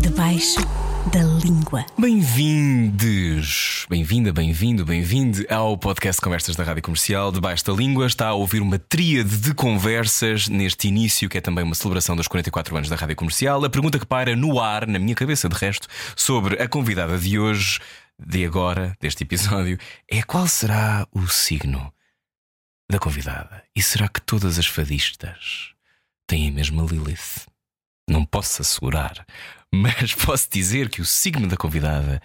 Debaixo da língua. Bem-vindos, bem-vinda, bem-vindo, bem-vinde ao podcast Conversas da Rádio Comercial. Debaixo da língua está a ouvir uma tríade de conversas neste início, que é também uma celebração dos 44 anos da Rádio Comercial. A pergunta que paira no ar, na minha cabeça de resto, sobre a convidada de hoje, de agora, deste episódio, é qual será o signo da convidada? E será que todas as fadistas têm a mesma Lilith? Não posso assegurar, mas posso dizer que o signo da convidada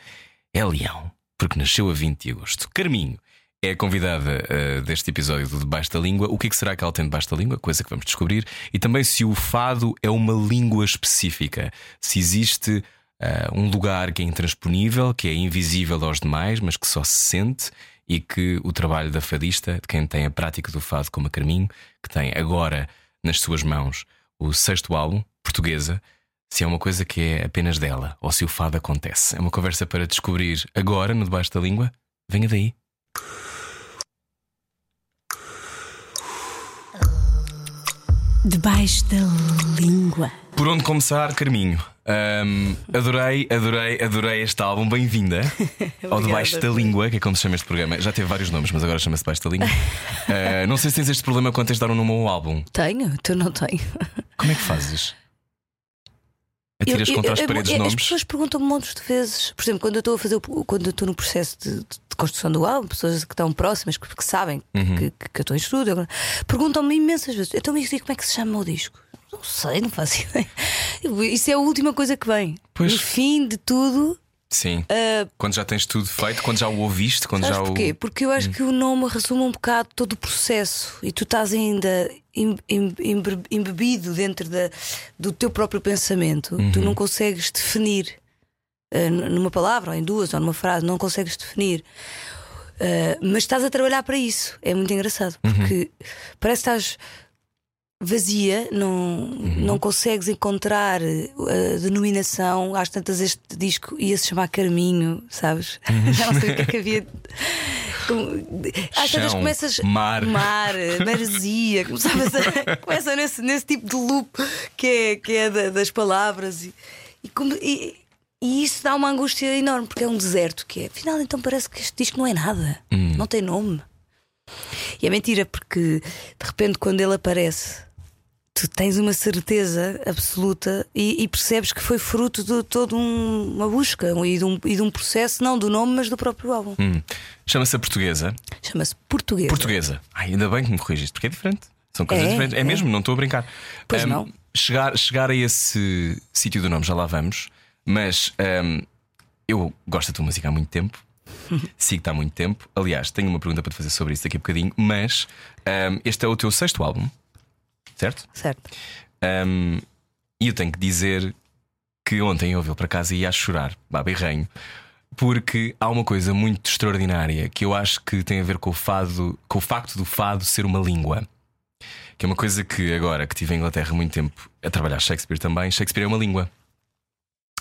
é Leão, porque nasceu a 20 de agosto. Carminho é a convidada uh, deste episódio do Debaixo da Língua. O que, é que será que ela tem debaixo da língua? Coisa que vamos descobrir. E também se o fado é uma língua específica, se existe uh, um lugar que é intransponível, que é invisível aos demais, mas que só se sente. E que o trabalho da fadista, de quem tem a prática do fado como a Carminho, que tem agora nas suas mãos o sexto álbum, Portuguesa, se é uma coisa que é apenas dela ou se o fado acontece. É uma conversa para descobrir agora no Debaixo da Língua. Venha daí. Debaixo da língua. Por onde começar, Carminho? Ahm, adorei, adorei, adorei este álbum. Bem-vinda ao Debaixo da Língua, que é como se chama este programa. Já teve vários nomes, mas agora chama-se Debaixo da Língua. Ah, não sei se tens este problema quando tens de dar um nome ao álbum. Tenho, tu não tenho. Como é que fazes? Atiras Eu- contra as eu- eu- paredes As nomes? pessoas perguntam-me montes de vezes. Por exemplo, quando eu estou a fazer o- quando eu estou no processo de, de- construção do álbum, pessoas que estão próximas, que, que sabem Uhum. que, que- eu estou em estudo, perguntam-me imensas vezes. Então, mas como é que se chama o disco? Não sei, não faço ideia. Isso é a última coisa que vem. Pois. No fim de tudo, Sim. Quando já tens tudo feito, quando já o ouviste, quando já porquê? o. Porque eu acho que o nome resume um bocado todo o processo e tu estás ainda em- em- embe- embebido dentro da, do teu próprio pensamento. Tu não consegues definir n- numa palavra, ou em duas, ou numa frase, não consegues definir. Eh, mas estás a trabalhar para isso. É muito engraçado porque parece que estás vazia, não, não consegues encontrar eh, a denominação. Às tantas, este disco ia-se chamar Carminho, sabes? Já não sei o que é que havia. Às tantas começas. mar. Mar, maresia, começavas a, começa nesse, nesse tipo de loop que é, que é da- das palavras e, e, como- e- e isso dá uma angústia enorme porque é um deserto que é. Afinal, então parece que este disco não é nada, não tem nome. E é mentira porque de repente quando ele aparece tu tens uma certeza absoluta e, e percebes que foi fruto de toda um- uma busca e de, um, e de um processo, não do nome, mas do próprio álbum. Hum. Chama-se a portuguesa. Chama-se Português. Portuguesa. Ai, ainda bem que me corrigiste, porque é diferente. São coisas É, diferentes. É, é. mesmo, não estou a brincar. Pois Ahm, não. Chegar, chegar a esse sítio do nome, já lá vamos, mas eu gosto da tua música há muito tempo. Sigo-te há muito tempo. Aliás, tenho uma pergunta para te fazer sobre isso daqui a bocadinho. Mas este é o teu sexto álbum, certo? Certo. Um, e eu tenho que dizer que ontem eu ouvi-lo para casa e ia a chorar, bah, berrenho, porque há uma coisa muito extraordinária que eu acho que tem a ver com o fado, com o facto do fado ser uma língua. Que é uma coisa que agora que estive em Inglaterra muito tempo a trabalhar Shakespeare também, Shakespeare é uma língua.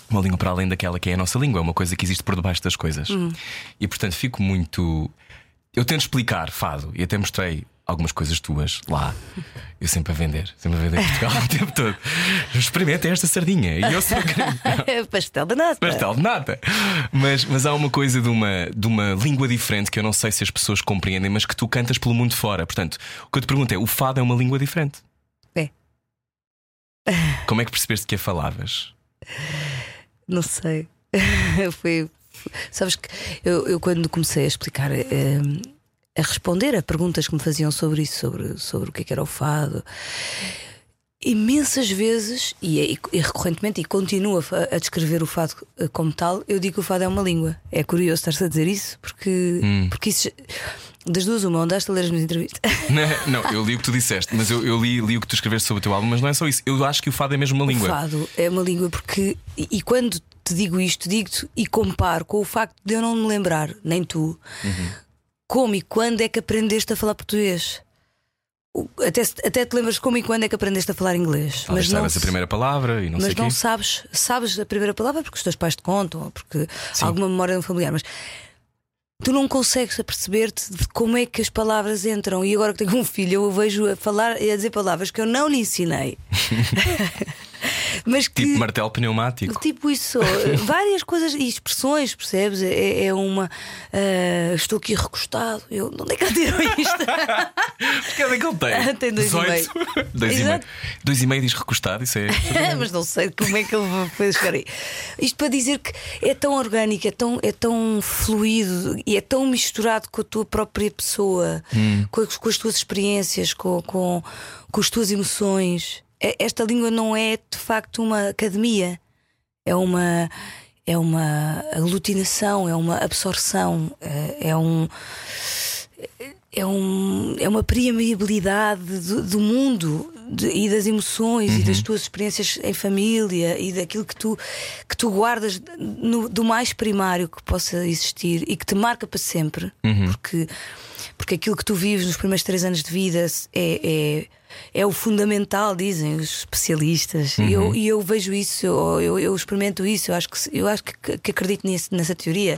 Uma língua para além daquela que é a nossa língua, é uma coisa que existe por debaixo das coisas. E portanto fico muito. Eu tento explicar fado e até mostrei algumas coisas tuas lá. Eu sempre a vender, sempre a vender Portugal o tempo todo. Experimentem esta sardinha. E eu sou Pastel de nata. pastel de nata. Mas, mas há uma coisa de uma, de uma língua diferente que eu não sei se as pessoas compreendem, mas que tu cantas pelo mundo fora. Portanto, o que eu te pergunto é: o fado é uma língua diferente? É. Como é que percebeste que a falavas? Não sei. Foi. Sabes que eu, eu quando comecei a explicar, eh, a responder a perguntas que me faziam sobre isso, sobre, sobre o que é que era o fado, imensas vezes, e, e- e recorrentemente, e continuo a, a descrever o fado eh, como tal, eu digo que o fado é uma língua. É curioso estar-se a dizer isso, porque, porque isso. Das duas, uma, andaste a ler as minhas entrevistas. Não, não, eu li o que tu disseste, mas eu, eu li, li o que tu escreveste sobre o teu álbum, mas não é só isso. Eu acho que o fado é mesmo uma O língua. fado é uma língua porque. E, e quando te digo isto, digo-te e comparo com o facto de eu não me lembrar, nem tu, Uhum. Como e quando é que aprendeste a falar português. Até, até te lembras como e quando é que aprendeste a falar inglês. Talvez mas não, saibas a primeira palavra e não sei mas o não quê. sabes, sabes a primeira palavra porque os teus pais te contam, ou porque Sim. alguma memória familiar. Mas tu não consegues aperceber-te de como é que as palavras entram. E agora que tenho um filho, eu o vejo a falar e a dizer palavras que eu não lhe ensinei. Mas que, Tipo martelo pneumático. Tipo isso, várias coisas e expressões, percebes? É, é uma. ah, estou aqui recostado. Eu, de onde é que tirou isto? Que é que ele tem? Tem dois e 18. meio. dois e meio. Dois e meio diz recostado, isso é. Mas não sei como é que ele chegar aí. Isto para dizer que é tão orgânico, é tão, é tão fluido e é tão misturado com a tua própria pessoa, com, as, com as tuas experiências, com, com, com as tuas emoções. É- Esta língua não é de facto uma academia, é uma. É uma aglutinação, é uma absorção, é, é um é, um, é uma permeabilidade do, do mundo de- e das emoções e das tuas experiências em família e daquilo que tu, que tu guardas no- do mais primário que possa existir e que te marca para sempre, porque, porque aquilo que tu vives nos primeiros três anos de vida é. é é o fundamental, dizem os especialistas. E eu, eu vejo isso, eu, eu, eu experimento isso, eu acho que, eu acho que, que acredito nisso, nessa teoria.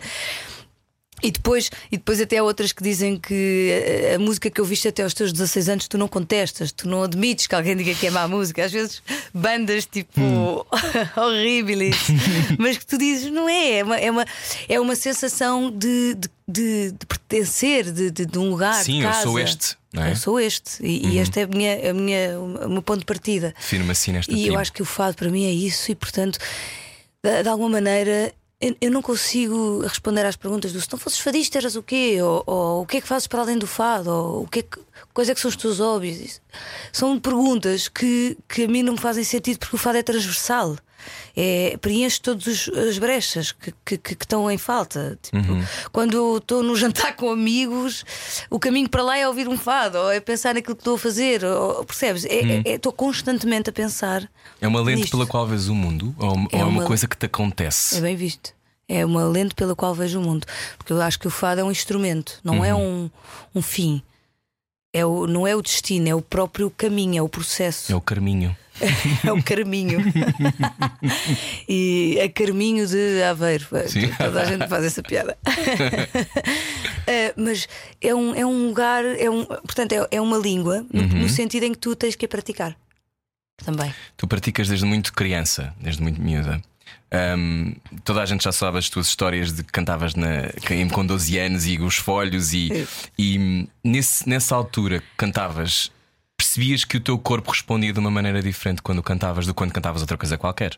E depois, e depois até há outras que dizem que a, a música que ouviste até aos teus 16 anos tu não contestas, tu não admites que alguém diga que é má música. Às vezes bandas tipo horríveis, mas que tu dizes não é, é uma, é uma, é uma sensação de, de, de- de pertencer, de, de, de um lugar. Sim, eu sou este, é? Eu sou este, e, e este é a minha, a minha, o meu ponto de partida. Define-me assim nesta E eu acho que o fado para mim é isso, e portanto, de, de alguma maneira, eu, eu não consigo responder às perguntas do se não fosses fadista eras o quê? Ou, ou o que é que fazes para além do fado? Ou o que é que, quais é que são os teus hobbies? São perguntas que, que a mim não me fazem sentido porque o fado é transversal. É, preenche todas as brechas que, que, que- estão em falta. Tipo, Quando eu estou no jantar com amigos, o caminho para lá é ouvir um fado, ou é pensar naquilo que estou a fazer, ou, percebes? É- é- é- Estou constantemente a pensar. É uma lente nisto. pela qual vês o mundo? Ou, ou é uma uma- coisa que te acontece? É bem visto. É uma lente pela qual vejo o mundo. Porque eu acho que o fado é um instrumento, não é um, um fim. É o, não é o destino, é o próprio caminho, é o processo, É o carminho. é o caminho. e é caminho de Aveiro. Sim. Toda a gente faz essa piada. Eh, mas é um, é um lugar, é um, portanto, é, é uma língua no, Uhum. no sentido em que tu tens que a praticar também. Tu praticas desde muito criança, desde muito miúda. Ahm, toda a gente já sabe as tuas histórias de que cantavas na, com 12 anos e os folhos, e, e nesse, nessa altura cantavas, percebias que o teu corpo respondia de uma maneira diferente quando cantavas do que quando cantavas outra coisa qualquer?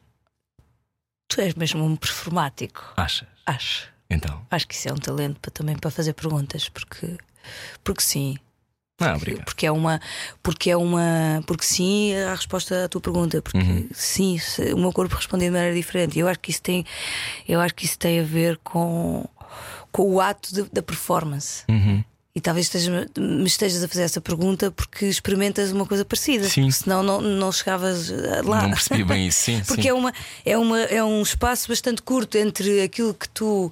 Tu és mesmo um performático. Achas? Acho. Então. Acho que isso é um talento para, também para fazer perguntas, porque, porque sim. Ah, obrigado. Porque é uma. Porque é uma. Porque sim a resposta à tua pergunta. Porque Uhum. sim, o meu corpo responde de maneira diferente. E eu acho que isso tem. Eu acho que isso tem a ver com, com o ato de- da performance. Uhum. E talvez estejas, me estejas a fazer essa pergunta porque experimentas uma coisa parecida. Sim. Senão não, não chegavas eh, lá. Não percebia bem isso, sim. Porque sim. é, uma, é, uma, é um espaço bastante curto entre aquilo que tu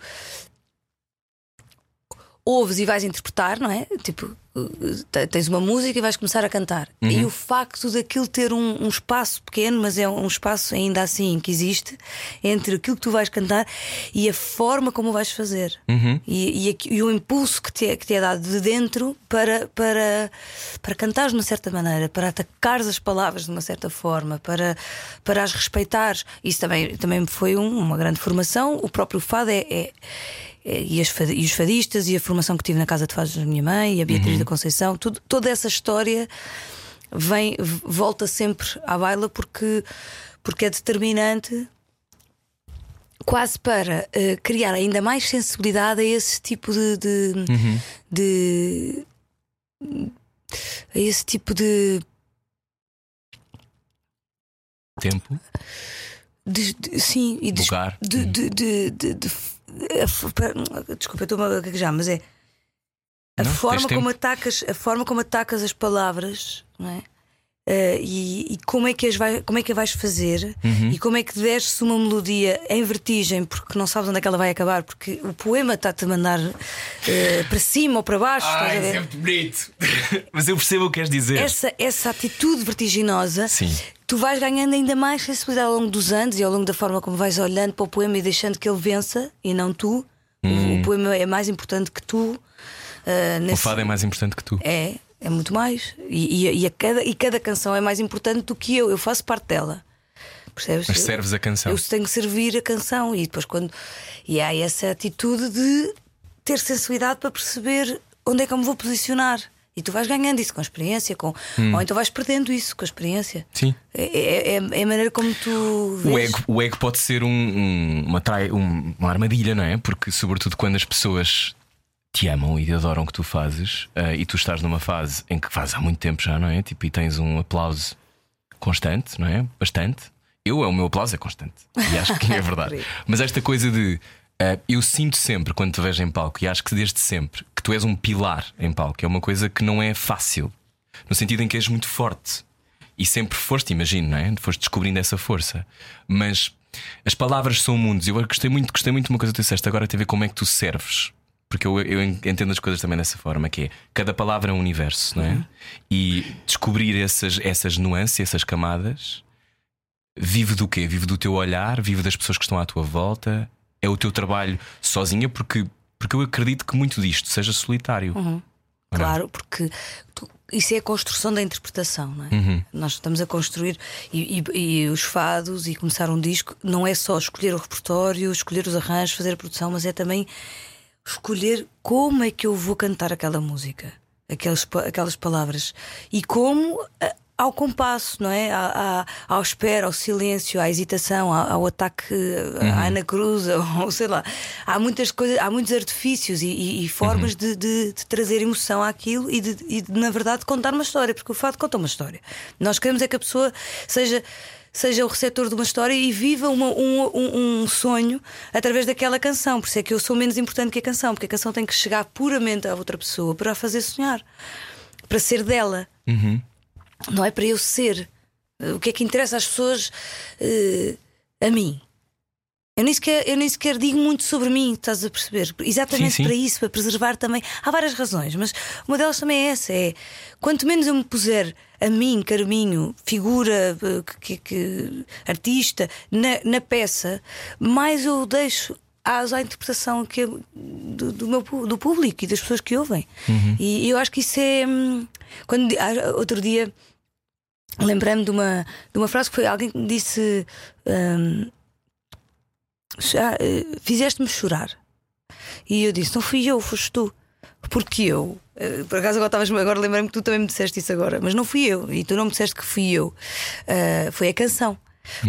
ouves e vais interpretar, não é? Tipo, te- tens uma música e vais começar a cantar. Uhum. E o facto daquilo ter um, um espaço pequeno, mas é um espaço ainda assim que existe, entre aquilo que tu vais cantar e a forma como o vais fazer. Uhum. E, e e o impulso que te, é, que te é dado de dentro para, para, para cantares de uma certa maneira, para atacares as palavras de uma certa forma, para, para as respeitares. Isso também, também foi um- uma grande formação. O próprio fado é- é- e, as e os fadistas e a formação que tive na casa de fados da minha mãe e a Beatriz da Conceição, tudo, toda essa história vem, volta sempre à baila porque, porque é determinante quase para eh, criar ainda mais sensibilidade a esse tipo de, de, de- a esse tipo de, Tempo, de- de- sim e de, lugar. de, de, desculpa, eu estou a gaguejar, mas é a Não, forma como atacas a forma como atacas as palavras não é? Eh, e, e como é que vai, como é que a vais fazer Uhum. e como é que desce uma melodia em vertigem porque não sabes onde é que ela vai acabar porque o poema está-te a mandar eh, para cima ou para baixo estás a ver? muito bonito. Mas eu percebo o que queres dizer. essa, essa atitude vertiginosa, Sim. tu vais ganhando ainda mais sensibilidade ao longo dos anos e ao longo da forma como vais olhando para o poema e deixando que ele vença e não tu, O, o poema é mais importante que tu. Uh, O nesse- fado é mais importante que tu. é, é muito mais. E, e- e a cada, e cada canção é mais importante do que eu. Eu faço parte dela. Percebes? Mas serves a canção. Eu tenho que servir a canção e depois quando. E há essa atitude de ter sensibilidade para perceber onde é que eu me vou posicionar. E tu vais ganhando isso com a experiência, com... Hum. ou então vais perdendo isso com a experiência. Sim. É, é- é- é a maneira como tu vês. O ego, o ego pode ser um- um- uma, trai, um- uma armadilha, não é? Porque, sobretudo, quando as pessoas te amam e adoram o que tu fazes eh, e tu estás numa fase em que fazes há muito tempo já, não é? Tipo, e tens um aplauso constante, não é? Bastante. Eu, o meu aplauso é constante. E acho que é verdade. Mas esta coisa de. eh, eu sinto sempre quando te vejo em palco, e acho que desde sempre, que tu és um pilar em palco. É uma coisa que não é fácil. No sentido em que és muito forte. E sempre foste, imagino, não é? Foste descobrindo essa força. Mas as palavras são mundos. Eu gostei muito, gostei muito de uma coisa que tu disseste agora, tem a ver como é que tu serves. Porque eu, eu entendo as coisas também dessa forma, que é cada palavra é um universo, não é? E descobrir essas, essas nuances, essas camadas, vive do quê? Vive do teu olhar, vive das pessoas que estão à tua volta, é o teu trabalho sozinha, porque, porque eu acredito que muito disto seja solitário. Não? Claro, porque tu- isso é a construção da interpretação, não é? Uhum. Nós estamos a construir e, e- e os fados e começar um disco não é só escolher o repertório, escolher os arranjos, fazer a produção, mas é também escolher como é que eu vou cantar aquela música, aquelas, aquelas palavras e como ao compasso, não é? À, à, ao espera, ao silêncio, à hesitação, ao, ao ataque à Ana Cruz, ou sei lá. Há muitas coisas, há muitos artifícios e, e- e formas de, de- de trazer emoção àquilo e de, e de, na verdade, contar uma história, porque o fato conta uma história. Nós queremos é que a pessoa seja. Seja o receptor de uma história e viva uma- um, um- um sonho através daquela canção. Por isso é que eu sou menos importante que a canção, porque a canção tem que chegar puramente a outra pessoa para a fazer sonhar, para ser dela não é para eu ser. Eh, O que é que interessa às pessoas eh, a mim? Eu nem, sequer, eu nem sequer digo muito sobre mim, estás a perceber? Exatamente Sim, sim. para isso, para preservar também. Há várias razões, mas uma delas também é essa: é quanto menos eu me puser a mim, Carminho, figura, eh, que, que- artista, na, na peça, mais eu deixo às- à interpretação que do, do meu, do público e das pessoas que ouvem. E eu acho que isso é. hum, Quando, ah, outro dia lembrei-me de uma, de uma frase que foi alguém que me disse: hum, "Já, eh, Fizeste-me chorar. E eu disse: Não fui eu, foste tu. Porque eu. eh, Por acaso agora, estavas- agora lembrei-me que tu também me disseste isso agora, mas não fui eu. E tu não me disseste que fui eu. Ah, foi a canção.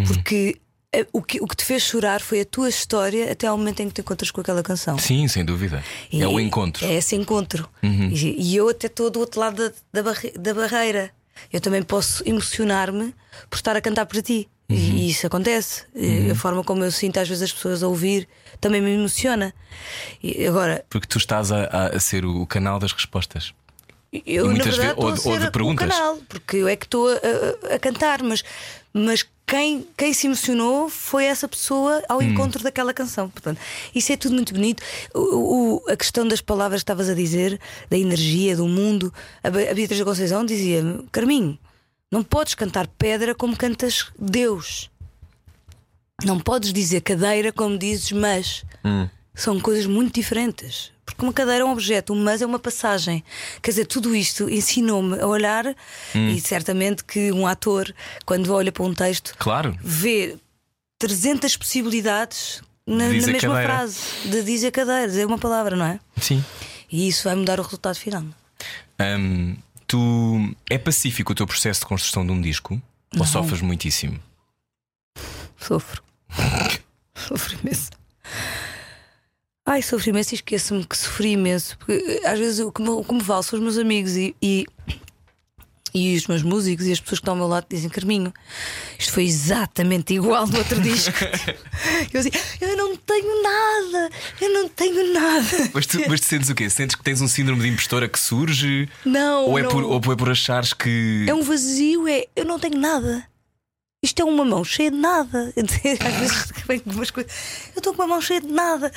Porque eh, o que, o que te fez chorar foi a tua história até ao momento em que te encontras com aquela canção. Sim, sem dúvida. E é o encontro. É esse encontro. E, e eu até estou do outro lado da, da, barre- da barreira. Eu também posso emocionar-me por estar a cantar para ti. E- E, isso acontece. E A forma como eu sinto às vezes as pessoas a ouvir também me emociona. E agora, Porque tu estás a, a- ser o canal das respostas. eu na muitas verdade vezes- estou ou- a ou de ser perguntas. o canal, porque eu é que estou a, a- cantar, mas, mas quem, quem se emocionou foi essa pessoa ao Hum. encontro daquela canção. Portanto, isso é tudo muito bonito. O, o- a questão das palavras que estavas a dizer, da energia, do mundo. A, a Beatriz da Conceição dizia-me: Carminho, não podes cantar pedra como cantas Deus. Não podes dizer cadeira como dizes mas. São coisas muito diferentes. Porque uma cadeira é um objeto, um mas é uma passagem. Quer dizer, tudo isto ensinou-me a olhar e certamente que um ator, quando olha para um texto, Claro. vê 300 possibilidades na, na mesma cadeira. frase de dizer cadeira, dizer uma palavra, não é? Sim. E isso vai mudar o resultado final. Hum, tu é pacífico o teu processo de construção de um disco? Ou sofres muitíssimo? Sofro. sofro imenso. Ai, sofro imenso e esqueço-me que sofri imenso. Porque às vezes o que me, o que me vale são os meus amigos e, e, e os meus músicos e as pessoas que estão ao meu lado dizem: Carminho, isto foi exatamente igual no outro disco. eu assim, eu não tenho nada, eu não tenho nada. Mas tu, mas tu sentes o quê? Sentes que tens um síndrome de impostora que surge? Não, ou, é não. por, ou é por achares que. É um vazio, é eu não tenho nada. Isto é uma mão cheia de nada. Às vezes vem com umas coisas. Eu estou com uma mão cheia de nada.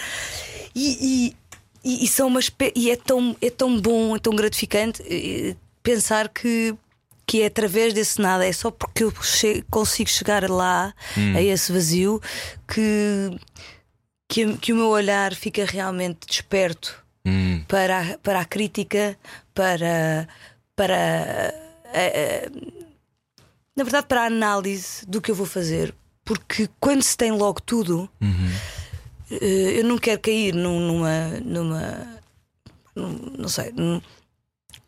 E, e, e, e são umas, e é tão, é tão bom, é tão gratificante eh, pensar que, que é através desse nada, é só porque eu che- consigo chegar lá, a esse vazio, que, que, que o meu olhar fica realmente desperto Hum, para, a- para a crítica, para, para eh, eh, na verdade para a análise do que eu vou fazer. Porque quando se tem logo tudo, eh, eu não quero cair num- numa. numa num- não sei. num-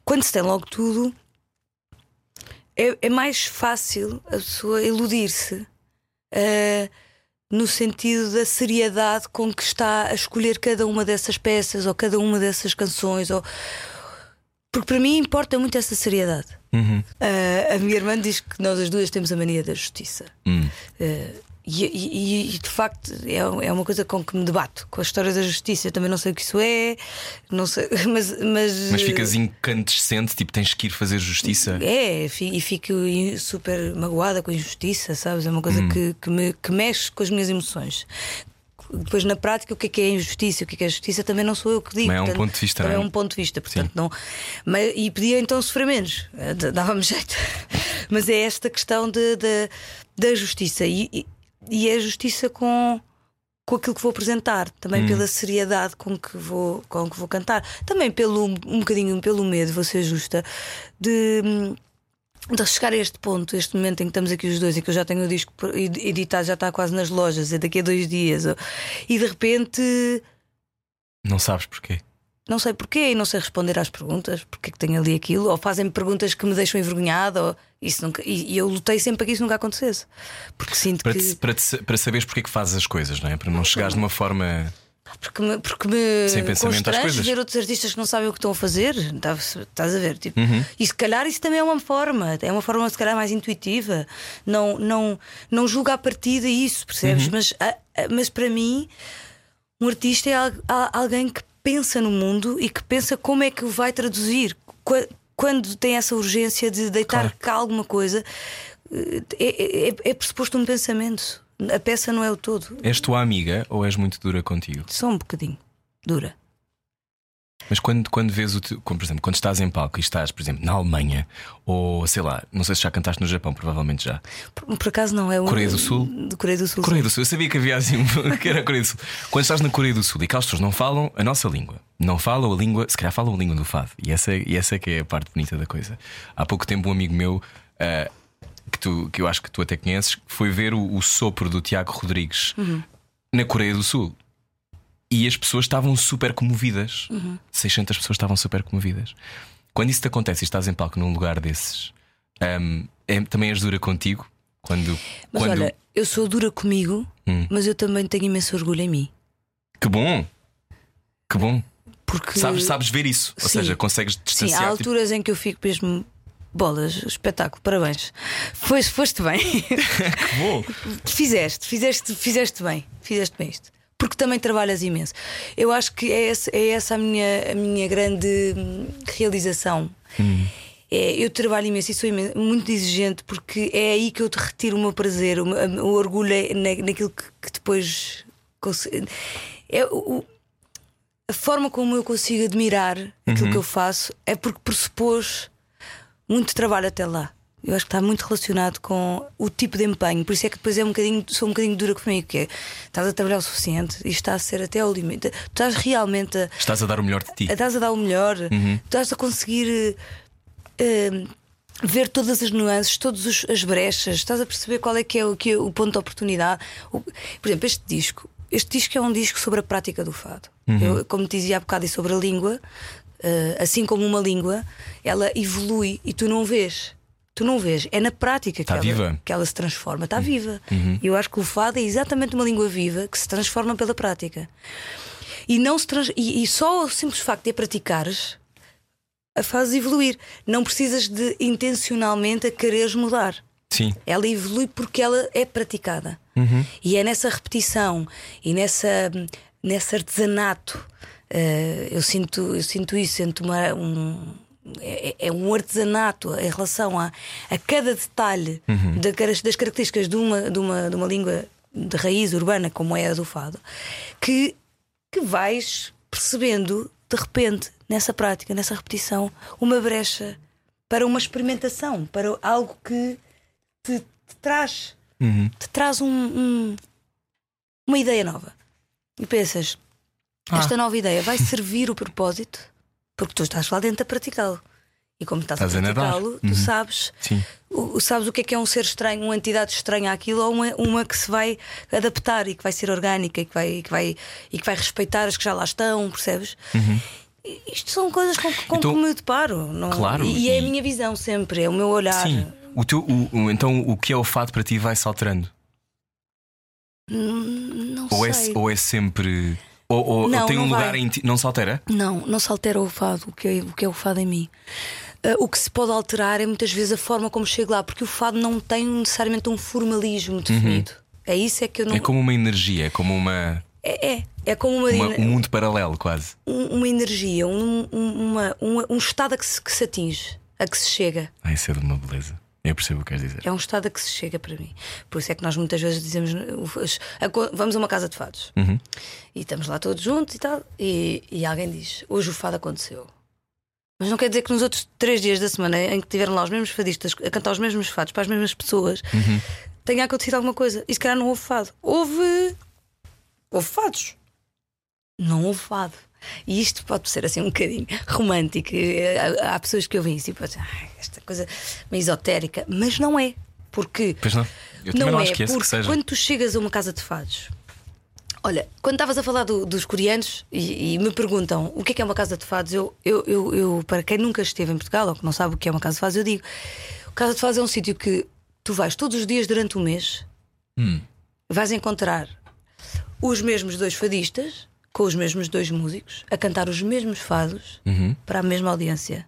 quando se tem logo tudo, é, é mais fácil a pessoa iludir-se. eh, no sentido da seriedade com que está a escolher cada uma dessas peças ou cada uma dessas canções. Ou... Porque para mim importa muito essa seriedade. uhum, Ah, a minha irmã diz que nós as duas temos a mania da justiça. hum. Ah, e, e- e, de facto é, é uma coisa com que me debato. Com a história da justiça, eu também não sei o que isso é, não sei, mas. Mas, Mas ficas incandescente, tipo, tens que ir fazer justiça. É, e fico super magoada com a injustiça, sabes? É uma Hum. coisa que, que, me, que mexe com as minhas emoções. Depois, na prática, o que é que é injustiça? O que é que é justiça também não sou eu que digo. Mas é um portanto, ponto de vista, também não é é? um ponto de vista, portanto, não. Mas, e podia então sofrer menos, Eh, dava-me jeito. Mas é esta questão de, de- da justiça e, e- e é justiça com. Com aquilo que vou apresentar, também Hum. pela seriedade com que vou, com que vou cantar, também pelo um bocadinho pelo medo, vou ser justa, de, de chegar a este ponto, este momento em que estamos aqui os dois e que eu já tenho o disco ed- editado, já está quase nas lojas, é daqui a dois dias, e de repente Não sabes porquê. Não sei porquê e não sei responder às perguntas, porque é que tenho ali aquilo, ou fazem-me perguntas que me deixam envergonhada, ou isso nunca, e, e eu lutei sempre para que isso nunca acontecesse, porque sinto Para, que. te- para, te- para saberes porque é que fazes as coisas, não é? Para não chegares de uma forma. Porque me, porque me Sem pensamento às coisas. ver outros artistas que não sabem o que estão a fazer. Tá- Estás a ver? Tipo, Uhum. E se calhar isso também é uma forma, é uma forma se calhar mais intuitiva. Não, não, não julga a partida isso, Uhum. percebes? Mas, a- a- mas para mim, um artista é al- a- alguém que pensa no mundo e que pensa como é que o vai traduzir. Qua- Quando tem essa urgência de deitar Claro. cá alguma coisa, eh, é, é, é pressuposto um pensamento. A peça não é o todo. És tua amiga ou és muito dura contigo? Só um bocadinho. Dura. Mas quando, quando vês o teu, como por exemplo, quando estás em palco e estás, por exemplo, na Alemanha, ou sei lá, não sei se já cantaste no Japão, provavelmente já. Por, por acaso não é o. Coreia do Sul? De Coreia do Sul. Coreia do Sul, eu sabia que havia assim um- que era a Coreia do Sul. Quando estás na Coreia do Sul e aquelas pessoas não falam a nossa língua, não falam a língua, se calhar falam a língua do fado, e essa, é- e essa é que é a parte bonita da coisa. Há pouco tempo, um amigo meu. ah, que, tu, que eu acho que tu até conheces, foi ver o, o sopro do Tiago Rodrigues na Coreia do Sul. E as pessoas estavam super comovidas. 600 pessoas estavam super comovidas. Quando isso te acontece e estás em palco num lugar desses, hum, é- também és dura contigo? Quando, Mas quando... olha, eu sou dura comigo, Hum. mas eu também tenho imenso orgulho em mim. Que bom! Que bom! Porque. Sabes, sabes ver isso. Ou Sim. seja, consegues Sim, distanciar. há tipo, alturas em que eu fico mesmo. Bolas, espetáculo, parabéns. Foste, foste bem. que bom! fizeste, fizeste, fizeste bem. Fizeste bem isto. Porque também trabalhas imenso. Eu acho que é, esse- é essa a minha, a minha grande hum, realização. É, eu trabalho imenso e sou imen- muito exigente porque é aí que eu te retiro o meu prazer, o, o orgulho é na, naquilo que, que depois conse- é o- a forma como eu consigo admirar aquilo que eu faço é porque pressupôs muito trabalho até lá. Eu acho que está muito relacionado com o tipo de empenho, por isso é que depois é um bocadinho, sou um bocadinho dura comigo, que é estás a trabalhar o suficiente e está a ser até ao limite. Tu estás realmente a, Estás a dar o melhor de ti. estás a dar o melhor, Uhum. estás a conseguir eh, ver todas as nuances, todas as brechas, estás a perceber qual é que é o, que é o ponto de oportunidade. O- por exemplo, este disco, este disco é um disco sobre a prática do fado. Uhum. Eu, como te dizia há bocado, e sobre a língua, eh, assim como uma língua, ela evolui e tu não vês. Tu não vês, é na prática que, Está ela. Uhum. que ela se transforma, está viva. E eu acho que o fado é exatamente uma língua viva que se transforma pela prática. E, não se trans... e, e só o simples facto de a praticares a fazes evoluir. Não precisas de intencionalmente a quereres mudar. Sim. Ela evolui porque ela é praticada. E é nessa repetição e nessa, nesse artesanato. eh, eu, sinto, eu sinto isso, sinto uma, um. É, é um artesanato em relação a, a cada detalhe da cara- das características de uma, de, uma, de uma língua de raiz urbana, como é a do fado, que, que vais percebendo de repente, nessa prática, nessa repetição, uma brecha para uma experimentação, para algo que te, te traz, te traz um- um- uma ideia nova. e pensas: Ah. esta nova ideia vai servir o propósito, porque tu estás lá dentro a praticá-lo. E como estás, Estás a praticá-lo, tu Uhum. sabes o- sabes o que é que é um ser estranho, uma entidade estranha àquilo, ou uma, uma que se vai adaptar e que vai ser orgânica e que vai, e que vai, e que vai respeitar as que já lá estão, percebes? E Isto são coisas com, com Uhum. Então- que me deparo. Não? Claro, E, e é a minha visão sempre, é o meu olhar. Sim. O teu, o- então, o que é o fado para ti vai-se alterando? Hum, Não Ou é, sei. ou é sempre. Ou, ou- ou Não, tem um lugar vai. em ti. Não se altera? Não, não se altera o fado, o que é o, que é o fado em mim. Ah, o que se pode alterar é muitas vezes a forma como chego lá, porque o fado não tem necessariamente um formalismo definido. É isso é que eu não. É como uma energia, é como uma, É, é, é como uma, uma- um mundo paralelo, quase. um- uma energia, um, um- uma, um, um estado a que, se, que se atinge, a que se chega. Ah, isso é de uma beleza. Eu percebo o que queres dizer. É um estado a que se chega para mim. Por isso é que nós muitas vezes dizemos: vamos a uma casa de fados Uhum. e estamos lá todos juntos e tal, e, e alguém diz: hoje o fado aconteceu. Mas não quer dizer que nos outros três dias da semana em que tiveram lá os mesmos fadistas a cantar os mesmos fados para as mesmas pessoas tenha acontecido alguma coisa. E se calhar não houve fado. Houve. Houve fados. Não houve fado. E isto pode ser assim um bocadinho romântico. Eh, Há, há pessoas que ouvem isso e pensam, "Ai, esta coisa meio esotérica, mas não é. Porque Pois não? Eu não, não é, porque quando tu chegas a uma casa de fados, olha, quando estavas a falar do- dos coreanos e, e me perguntam o que é que é uma casa de fados, eu, eu, eu, eu, para quem nunca esteve em Portugal ou que não sabe o que é uma casa de fados, eu digo: casa de fados é um sítio que tu vais todos os dias durante um mês, Hum. vais encontrar os mesmos dois fadistas com os mesmos dois músicos a cantar os mesmos fados Uhum. para a mesma audiência.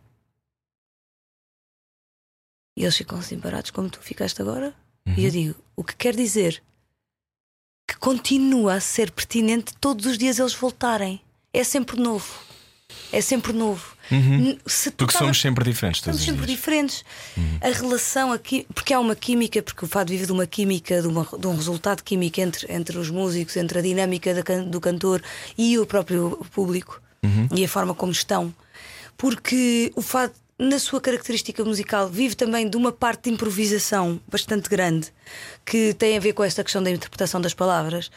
E eles ficam assim parados como tu ficaste agora. E eu digo: o que quer dizer que continua a ser pertinente todos os dias eles voltarem. É sempre novo. É sempre novo. Tu Porque tava- somos sempre diferentes Somos os sempre dias. diferentes. A relação aqui, porque há uma química, porque o fado vive de uma química, de, uma- de um resultado químico entre, entre os músicos, entre a dinâmica da do cantor e o próprio público e a forma como estão. Porque o fado, na sua característica musical, vive também de uma parte de improvisação bastante grande que tem a ver com esta questão da interpretação das palavras.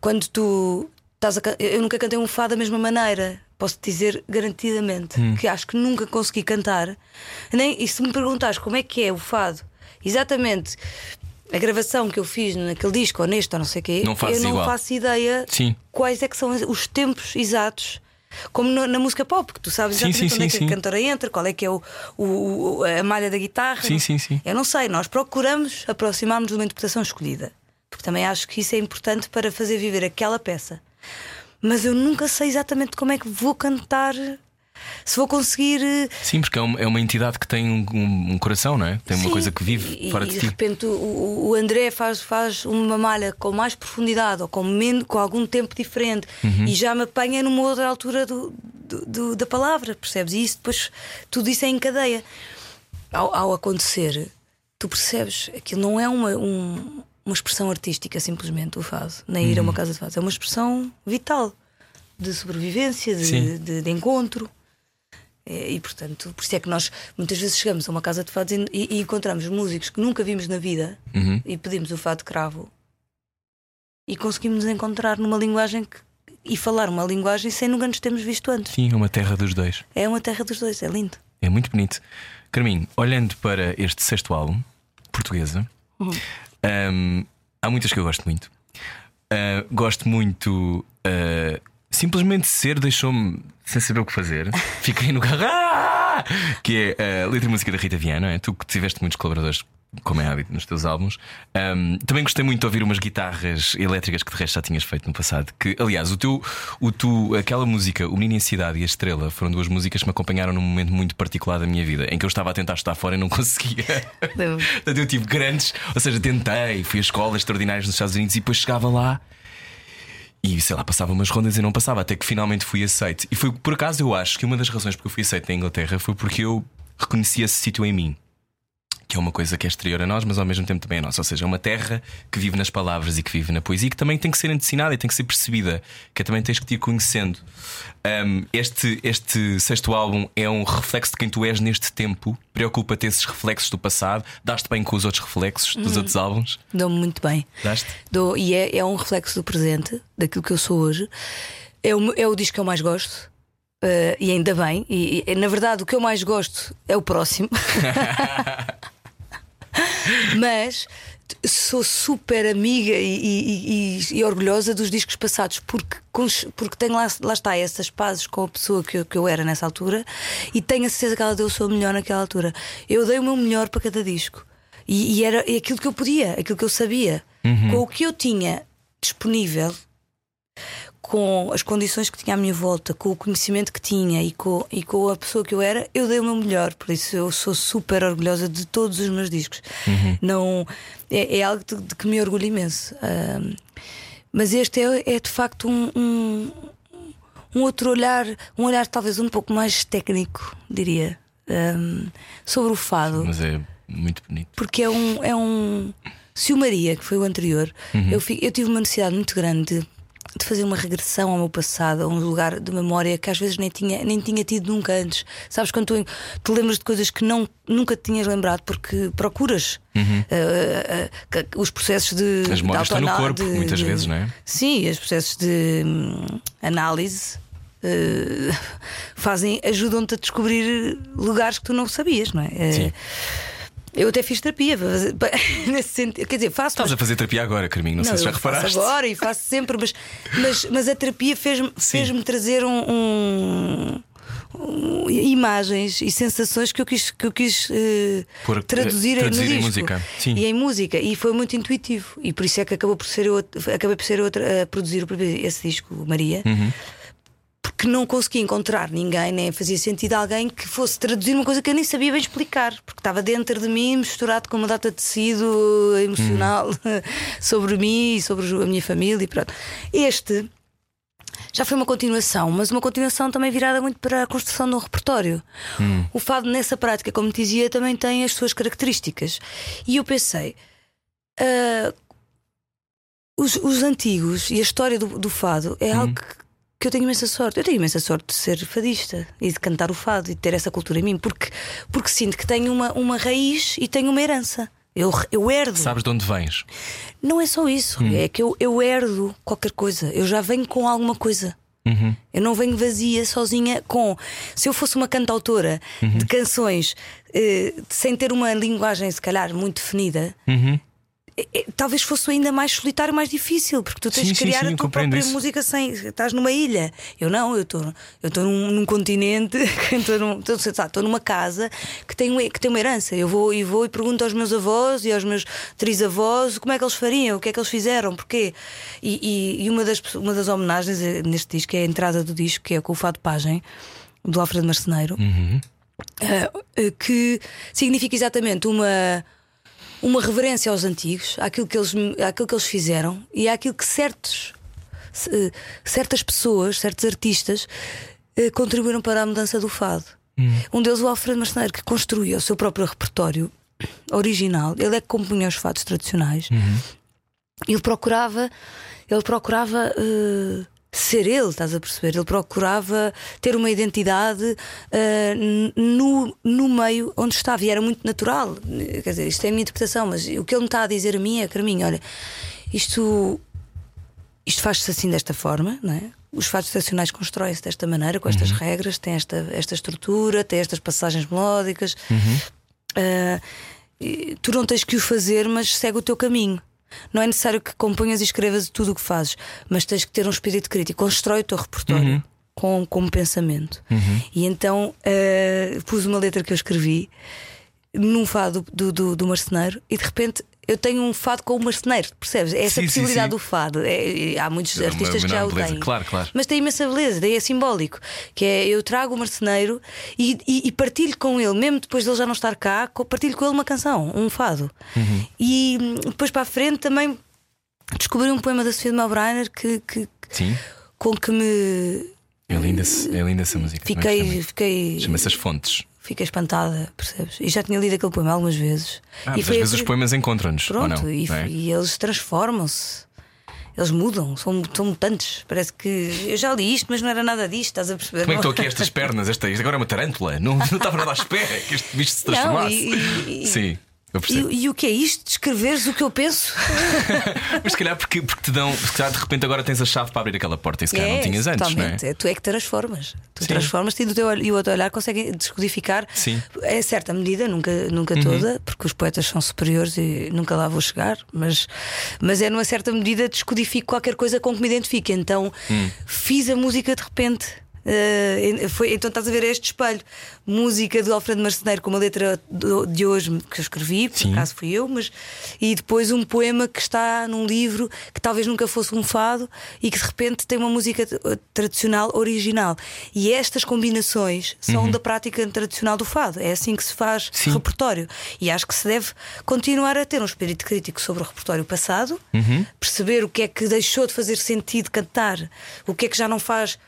Quando tu a Eu nunca cantei um fado da mesma maneira. Posso te dizer garantidamente que acho que nunca consegui cantar. Nem, e se me perguntares como é que é o fado, exatamente a gravação que eu fiz naquele disco, ou neste, ou não sei o quê, Não eu não igual. faço ideia Sim. quais é que são os tempos exatos. Como no- na música pop, que tu sabes exatamente sim, onde é sim, que sim. a cantora entra, qual é que é o, o- o- a malha da guitarra. Sim, sim, sim. Eu não sei, nós procuramos aproximar-nos de uma interpretação escolhida, porque também acho que isso é importante para fazer viver aquela peça. Mas eu nunca sei exatamente como é que vou cantar, se vou conseguir. eh, Sim, porque é uma, é uma entidade que tem um, um- coração, não é? Tem uma Sim, coisa que vive fora e de de ti. repente o- o, André faz, faz uma malha com mais profundidade ou com, men- com algum tempo diferente Uhum. e já me apanha numa outra altura do, do- do- da palavra, percebes? E isso depois tudo isso é em cadeia. Ao, ao acontecer, tu percebes aquilo não é uma, um- uma expressão artística simplesmente o fado, nem Uhum. ir a uma casa de fado, é uma expressão vital de sobrevivência, de, de- de encontro. É, E portanto, por isso é que nós muitas vezes chegamos a uma casa de fados e, e- encontramos músicos que nunca vimos na vida Uhum. e pedimos o fado de cravo e conseguimos nos encontrar numa linguagem que- e falar uma linguagem sem nunca nos termos visto antes. Sim, é uma terra dos dois. É uma terra dos dois, é lindo. É muito bonito. Carminho, olhando para este sexto álbum, portuguesa, hum, há muitas que eu gosto muito. Ah, gosto muito. ah, simplesmente ser deixou-me sem saber o que fazer. Fiquei no carro. Ah! Que é a letra e música da Rita Viana, é? Tu que tiveste muitos colaboradores, como é hábito nos teus álbuns. Hum, também gostei muito de ouvir umas guitarras elétricas que de resto já tinhas feito no passado. Que, aliás, o teu, o tu, aquela música, O Menino em Cidade e a Estrela, foram duas músicas que me acompanharam num momento muito particular da minha vida, em que eu estava a tentar estar fora e não conseguia. Portanto, eu tive grandes, ou seja, tentei, fui a escolas extraordinárias nos Estados Unidos e depois chegava lá e sei lá, passava umas rondas e não passava, até que finalmente fui aceito. E foi por acaso eu acho que uma das razões porque eu fui aceito na Inglaterra foi porque eu reconheci esse sítio em mim. Que é uma coisa que é exterior a nós, mas ao mesmo tempo também é nossa. Ou seja, é uma terra que vive nas palavras e que vive na poesia, que também tem que ser ensinada e tem que ser percebida, que também tens que te ir conhecendo. Um, este, este sexto álbum é um reflexo de quem tu és neste tempo. Preocupa-te esses reflexos do passado. Dás-te bem com os outros reflexos dos outros álbuns? Dou-me muito bem. Daste? Dou, e é, é um reflexo do presente, daquilo que eu sou hoje. É o, é o disco que eu mais gosto. Uh, e ainda bem, e, e, na verdade o que eu mais gosto é o próximo. Mas sou super amiga e, e, e, orgulhosa dos discos passados porque, porque tenho lá, lá está essas pazes com a pessoa que eu, que eu era nessa altura e tenho a certeza que ela deu o seu melhor naquela altura. Eu dei o meu melhor para cada disco e, e era aquilo que eu podia, aquilo que eu sabia, uhum. com o que eu tinha disponível com as condições que tinha à minha volta, com o conhecimento que tinha e com, e com a pessoa que eu era, eu dei o meu melhor. Por isso eu sou super orgulhosa de todos os meus discos. Uhum. Não, é, é algo de, de, que me orgulho imenso. Um, mas este é, é de facto um, um, um, outro olhar, um olhar talvez um pouco mais técnico, diria, sobre o fado. Mas é muito bonito. Porque é um. É um se o Maria, que foi o anterior, uhum. eu, eu tive uma necessidade muito grande de de fazer uma regressão ao meu passado, a um lugar de memória que às vezes nem tinha, nem tinha tido nunca antes. Sabes quando tu te lembras de coisas que não, nunca te tinhas lembrado porque procuras uhum. uh, uh, os processos de. As memórias estão no corpo, de, muitas de, vezes, não é? Sim, os processos de hum, análise. Uh, fazem, ajudam-te a descobrir lugares que tu não sabias, não é? Sim. Eu até fiz terapia nesse sentido. Quer dizer, faço. Estás mas... a fazer terapia agora, Carminho, não, não sei se já reparaste. Faço agora e faço sempre, mas, mas, mas a terapia fez-me fez trazer um, um, imagens e sensações que eu quis, que eu quis uh, Por, traduzir, traduzir no em música. Sim. E em música. E foi muito intuitivo. E por isso é que acabou por ser eu, acabei por ser outra a produzir esse disco, Maria. Uhum porque não conseguia encontrar ninguém, nem fazia sentido alguém que fosse traduzir uma coisa que eu nem sabia bem explicar, porque estava dentro de mim, misturado com uma data de tecido emocional hum. sobre mim e sobre a minha família e pronto. Este já foi uma continuação, mas uma continuação também virada muito para a construção de um repertório. Hum. O fado nessa prática, como te dizia, também tem as suas características. E eu pensei. Uh, os, os, antigos e a história do, do fado é hum. algo que que eu tenho imensa sorte. Eu tenho imensa sorte de ser fadista e de cantar o fado e de ter essa cultura em mim, porque, porque sinto que tenho uma, uma raiz e tenho uma herança. Eu, eu herdo. Sabes de onde vens? Não é só isso, hum. é que eu, eu herdo qualquer coisa. Eu já venho com alguma coisa. Uhum. Eu não venho vazia, sozinha, com. Se eu fosse uma cantautora uhum. de canções eh, sem ter uma linguagem, se calhar, muito definida, uhum. É, é, talvez fosse ainda mais solitário, mais difícil, porque tu tens sim, de criar sim, sim, a tua própria isso. música sem. Estás numa ilha. Eu não, eu estou eu num, num continente, estou num, numa casa que tem, que tem uma herança. Eu vou e vou e pergunto aos meus avós e aos meus trisavós como é que eles fariam, o que é que eles fizeram, porquê. E, e, e uma, das, uma das homenagens eh, neste disco é a entrada do disco, que é com o Fado Pagem, do Alfredo Marceneiro, uhum. uh, que significa exatamente uma uma reverência aos antigos, àquilo que eles, àquilo que eles fizeram e àquilo que certos, certas pessoas, certos artistas eh, contribuíram para a mudança do fado. Hum. Um deles, o Alfredo Marceneiro, que construiu o seu próprio repertório original. Ele é que compunha os fados tradicionais. Uhum. Ele procurava, ele procurava uh, ser ele, estás a perceber? Ele procurava ter uma identidade uh, no, no meio onde estava e era muito natural. Quer dizer, isto é a minha interpretação, mas o que ele me está a dizer a mim é: Carminho, olha, isto, isto faz-se assim desta forma, não é? Os fatos estacionais constroem-se desta maneira, com estas uhum. regras, tem esta, esta estrutura, tem estas passagens melódicas. Uhum. Uh, tu não tens que o fazer, mas segue o teu caminho. Não é necessário que componhas e escrevas tudo o que fazes, mas tens que ter um espírito crítico. Constrói o teu repertório uhum. com, com pensamento. Uhum. E então uh, pus uma letra que eu escrevi num fado do, do, do marceneiro e de repente eu tenho um fado com o marceneiro, percebes? É essa sim, possibilidade sim, sim. do fado. É, há muitos é artistas que já o têm. Claro, claro. Mas tem imensa beleza, daí é simbólico. Que é eu trago o marceneiro e, e, e, partilho com ele, mesmo depois de ele já não estar cá, partilho com ele uma canção, um fado. Uhum. E hum, depois para a frente também descobri um poema da Sofia de Melbreiner que, que, com que me. É linda, é linda essa música. Fiquei. fiquei Chama-se As Fontes. Fiquei espantada, percebes? E já tinha lido aquele poema algumas vezes. Ah, e mas às vezes os poemas encontram-nos. Pronto, não, e, não é? e eles transformam-se. Eles mudam, são, são mutantes. Parece que eu já li isto, mas não era nada disto, estás a perceber? Como é que Não- estão aqui estas pernas? Esta, isto agora é uma tarântula. Não, não estava nada à espera que este bicho se Não, transformasse. e- e- Sim. E, e o que é isto? Descreveres o que eu penso? Mas se calhar porque, porque te dão, se calhar de repente agora tens a chave para abrir aquela porta e se calhar não tinhas antes, não é? É, Tu é que transformas. Tu Sim. transformas-te e, do teu, e o outro olhar consegue descodificar Sim. Uhum. é certa medida, nunca, nunca toda, porque os poetas são superiores e nunca lá vou chegar, mas, mas é numa certa medida descodifico qualquer coisa com que me identifique. Então Hum. fiz a música de repente. Eh, foi, então estás a ver este espelho, música do Alfredo Marceneiro com uma letra do- de hoje que eu escrevi, por Sim. acaso fui eu, mas e depois um poema que está num livro que talvez nunca fosse um fado e que de repente tem uma música tradicional original. E estas combinações são da prática tradicional do fado. É assim que se faz Uhum. Sim. repertório. E acho que se deve continuar a ter um espírito crítico sobre o repertório passado, Uhum. perceber o que é que deixou de fazer sentido cantar, o que é que já não faz.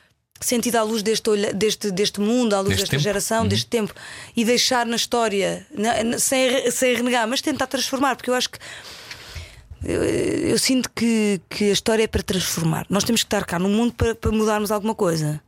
Sentido à luz deste, deste, deste mundo, à luz Deste desta tempo. geração, deste tempo, e deixar na história, na- na- sem, sem renegar, mas tentar transformar, porque eu acho que eu, eu sinto que, que a história é para transformar. Nós temos que estar cá no mundo para, para mudarmos alguma coisa.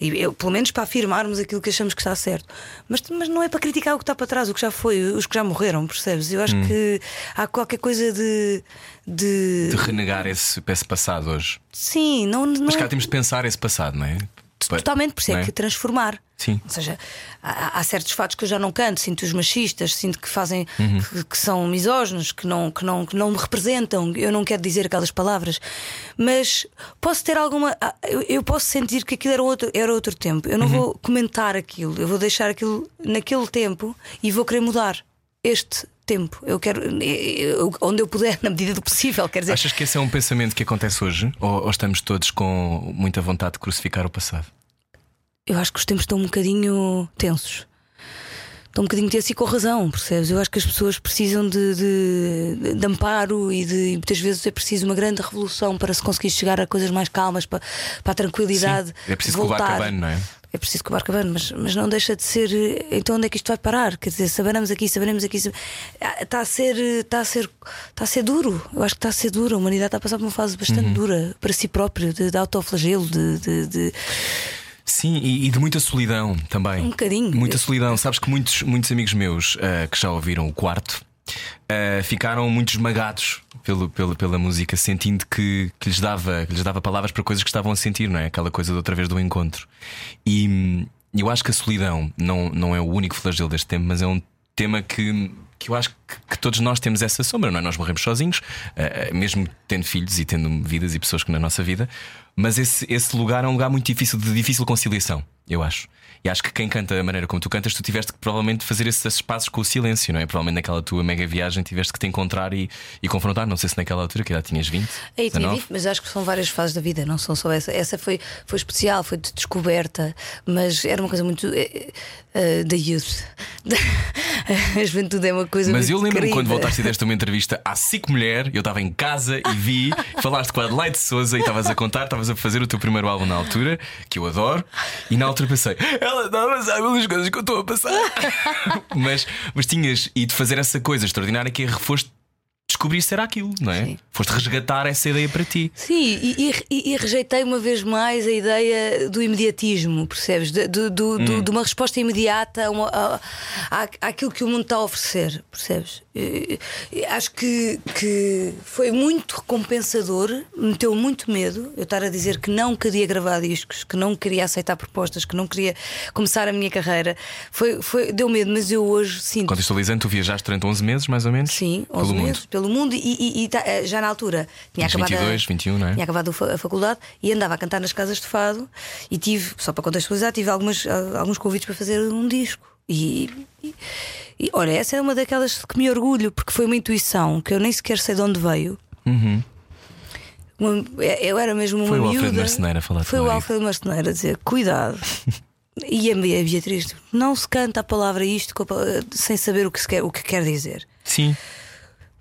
E eu, pelo menos para afirmarmos aquilo que achamos que está certo. Mas, mas não é para criticar o que está para trás, o que já foi, os que já morreram, percebes? Eu acho que há qualquer coisa de. de... De renegar esse, esse passado hoje. Sim, não, não Mas é cá temos de pensar esse passado, não é? Totalmente, por isso é é? que transformar. Sim. Ou seja, há, há certos fatos que eu já não canto, sinto os machistas, sinto que fazem Uhum. que, que são misóginos, que não, que, não, que não me representam. Eu não quero dizer aquelas palavras, mas posso ter alguma. ah, Eu, eu posso sentir que aquilo era outro, era outro tempo. Eu não Uhum. vou comentar aquilo, eu vou deixar aquilo naquele tempo e vou querer mudar este tempo. Eu quero, eu- onde eu puder, na medida do possível, quer dizer. Achas que esse é um pensamento que acontece hoje? Ou, ou estamos todos com muita vontade de crucificar o passado? Eu acho que os tempos estão um bocadinho tensos. Estão um bocadinho tensos e com razão, percebes? Eu acho que as pessoas precisam de, de- de amparo e, de, e muitas vezes é preciso uma grande revolução para se conseguir chegar a coisas mais calmas, para, para a tranquilidade. Sim, é preciso que o voltar. abane, não é? É preciso que o barco abane, mas, mas não deixa de ser. eh, Então onde é que isto vai parar? Quer dizer, saberemos aqui, saberemos aqui. Ah, Está a ser. eh, Está a ser. Está a ser duro. Eu acho que está a ser duro. A humanidade está a passar por uma fase Uhum. bastante dura para si própria, de, de autoflagelo, de- de- de Sim, e, de muita solidão também. Um bocadinho. Muita solidão. Sabes que muitos, muitos amigos meus ah, que já ouviram o quarto ah, ficaram muito esmagados pelo, pelo, pela música, sentindo que, que, lhes dava, que lhes dava palavras para coisas que estavam a sentir, não é? Aquela coisa de outra vez do encontro. E hum, eu acho que a solidão não, não é o único flagelo deste tempo, mas é um tema que. Que eu acho que, que todos nós temos essa sombra, não é? Nós morremos sozinhos, ah, mesmo tendo filhos e tendo vidas e pessoas que na nossa vida, mas esse, esse lugar é um lugar muito difícil, de difícil conciliação, eu acho. E acho que quem canta da maneira como tu cantas, tu tiveste que provavelmente fazer esses espaços com o silêncio, não é? Provavelmente naquela tua mega viagem tiveste que te encontrar e, e confrontar. Não sei se naquela altura, que já tinhas 20, Aí tinha 19. dito, mas acho que são várias fases da vida, não são só essa. Essa foi, foi especial, foi de descoberta, mas era uma coisa muito eh, da youth. a juventude é uma coisa Mas eu lembro-me quando voltaste e deste uma entrevista à SIC Mulher, eu estava em casa e vi, falaste com a Adelaide Souza e estavas a contar, estavas a fazer o teu primeiro álbum na altura, que eu adoro, e na altura pensei, ela está a passar pelas coisas que eu estou a passar. mas, mas tinhas e de fazer essa coisa extraordinária que é foste descobrir se era aquilo, não é? Sim. Foste resgatar essa ideia para ti. Sim, e, e- e rejeitei uma vez mais a ideia do imediatismo, percebes? De, do- do- Hum. do- de uma resposta imediata a uma- a- a- àquilo que o mundo está a oferecer, percebes? E- acho que, que foi muito recompensador, meteu muito medo eu estar a dizer que não queria gravar discos, que não queria aceitar propostas, que não queria começar a minha carreira. Foi, foi, deu medo, mas eu hoje sinto. Contextualizando, tu viajaste durante 11 meses, mais ou menos? Sim, pelo 11 mundo. meses pelo mundo e, e- e tá- eh, já na altura tinha acabado, 22, a, 21, não é? tinha acabado a fa- a faculdade e andava a cantar nas casas de fado e tive, só para contextualizar, tive algumas, alguns convites para fazer um disco. E, e, e, olha, essa é uma daquelas que me orgulho porque foi uma intuição que eu nem sequer sei de onde veio. Uma- eu era mesmo uma Uhum. Foi o miúda. Alfredo Marceneiro a falar Foi o. Alfredo Marceneiro a dizer: cuidado. E a Bea- a Beatriz, não se canta a palavra isto sem saber o que, quer, o que quer dizer. Sim.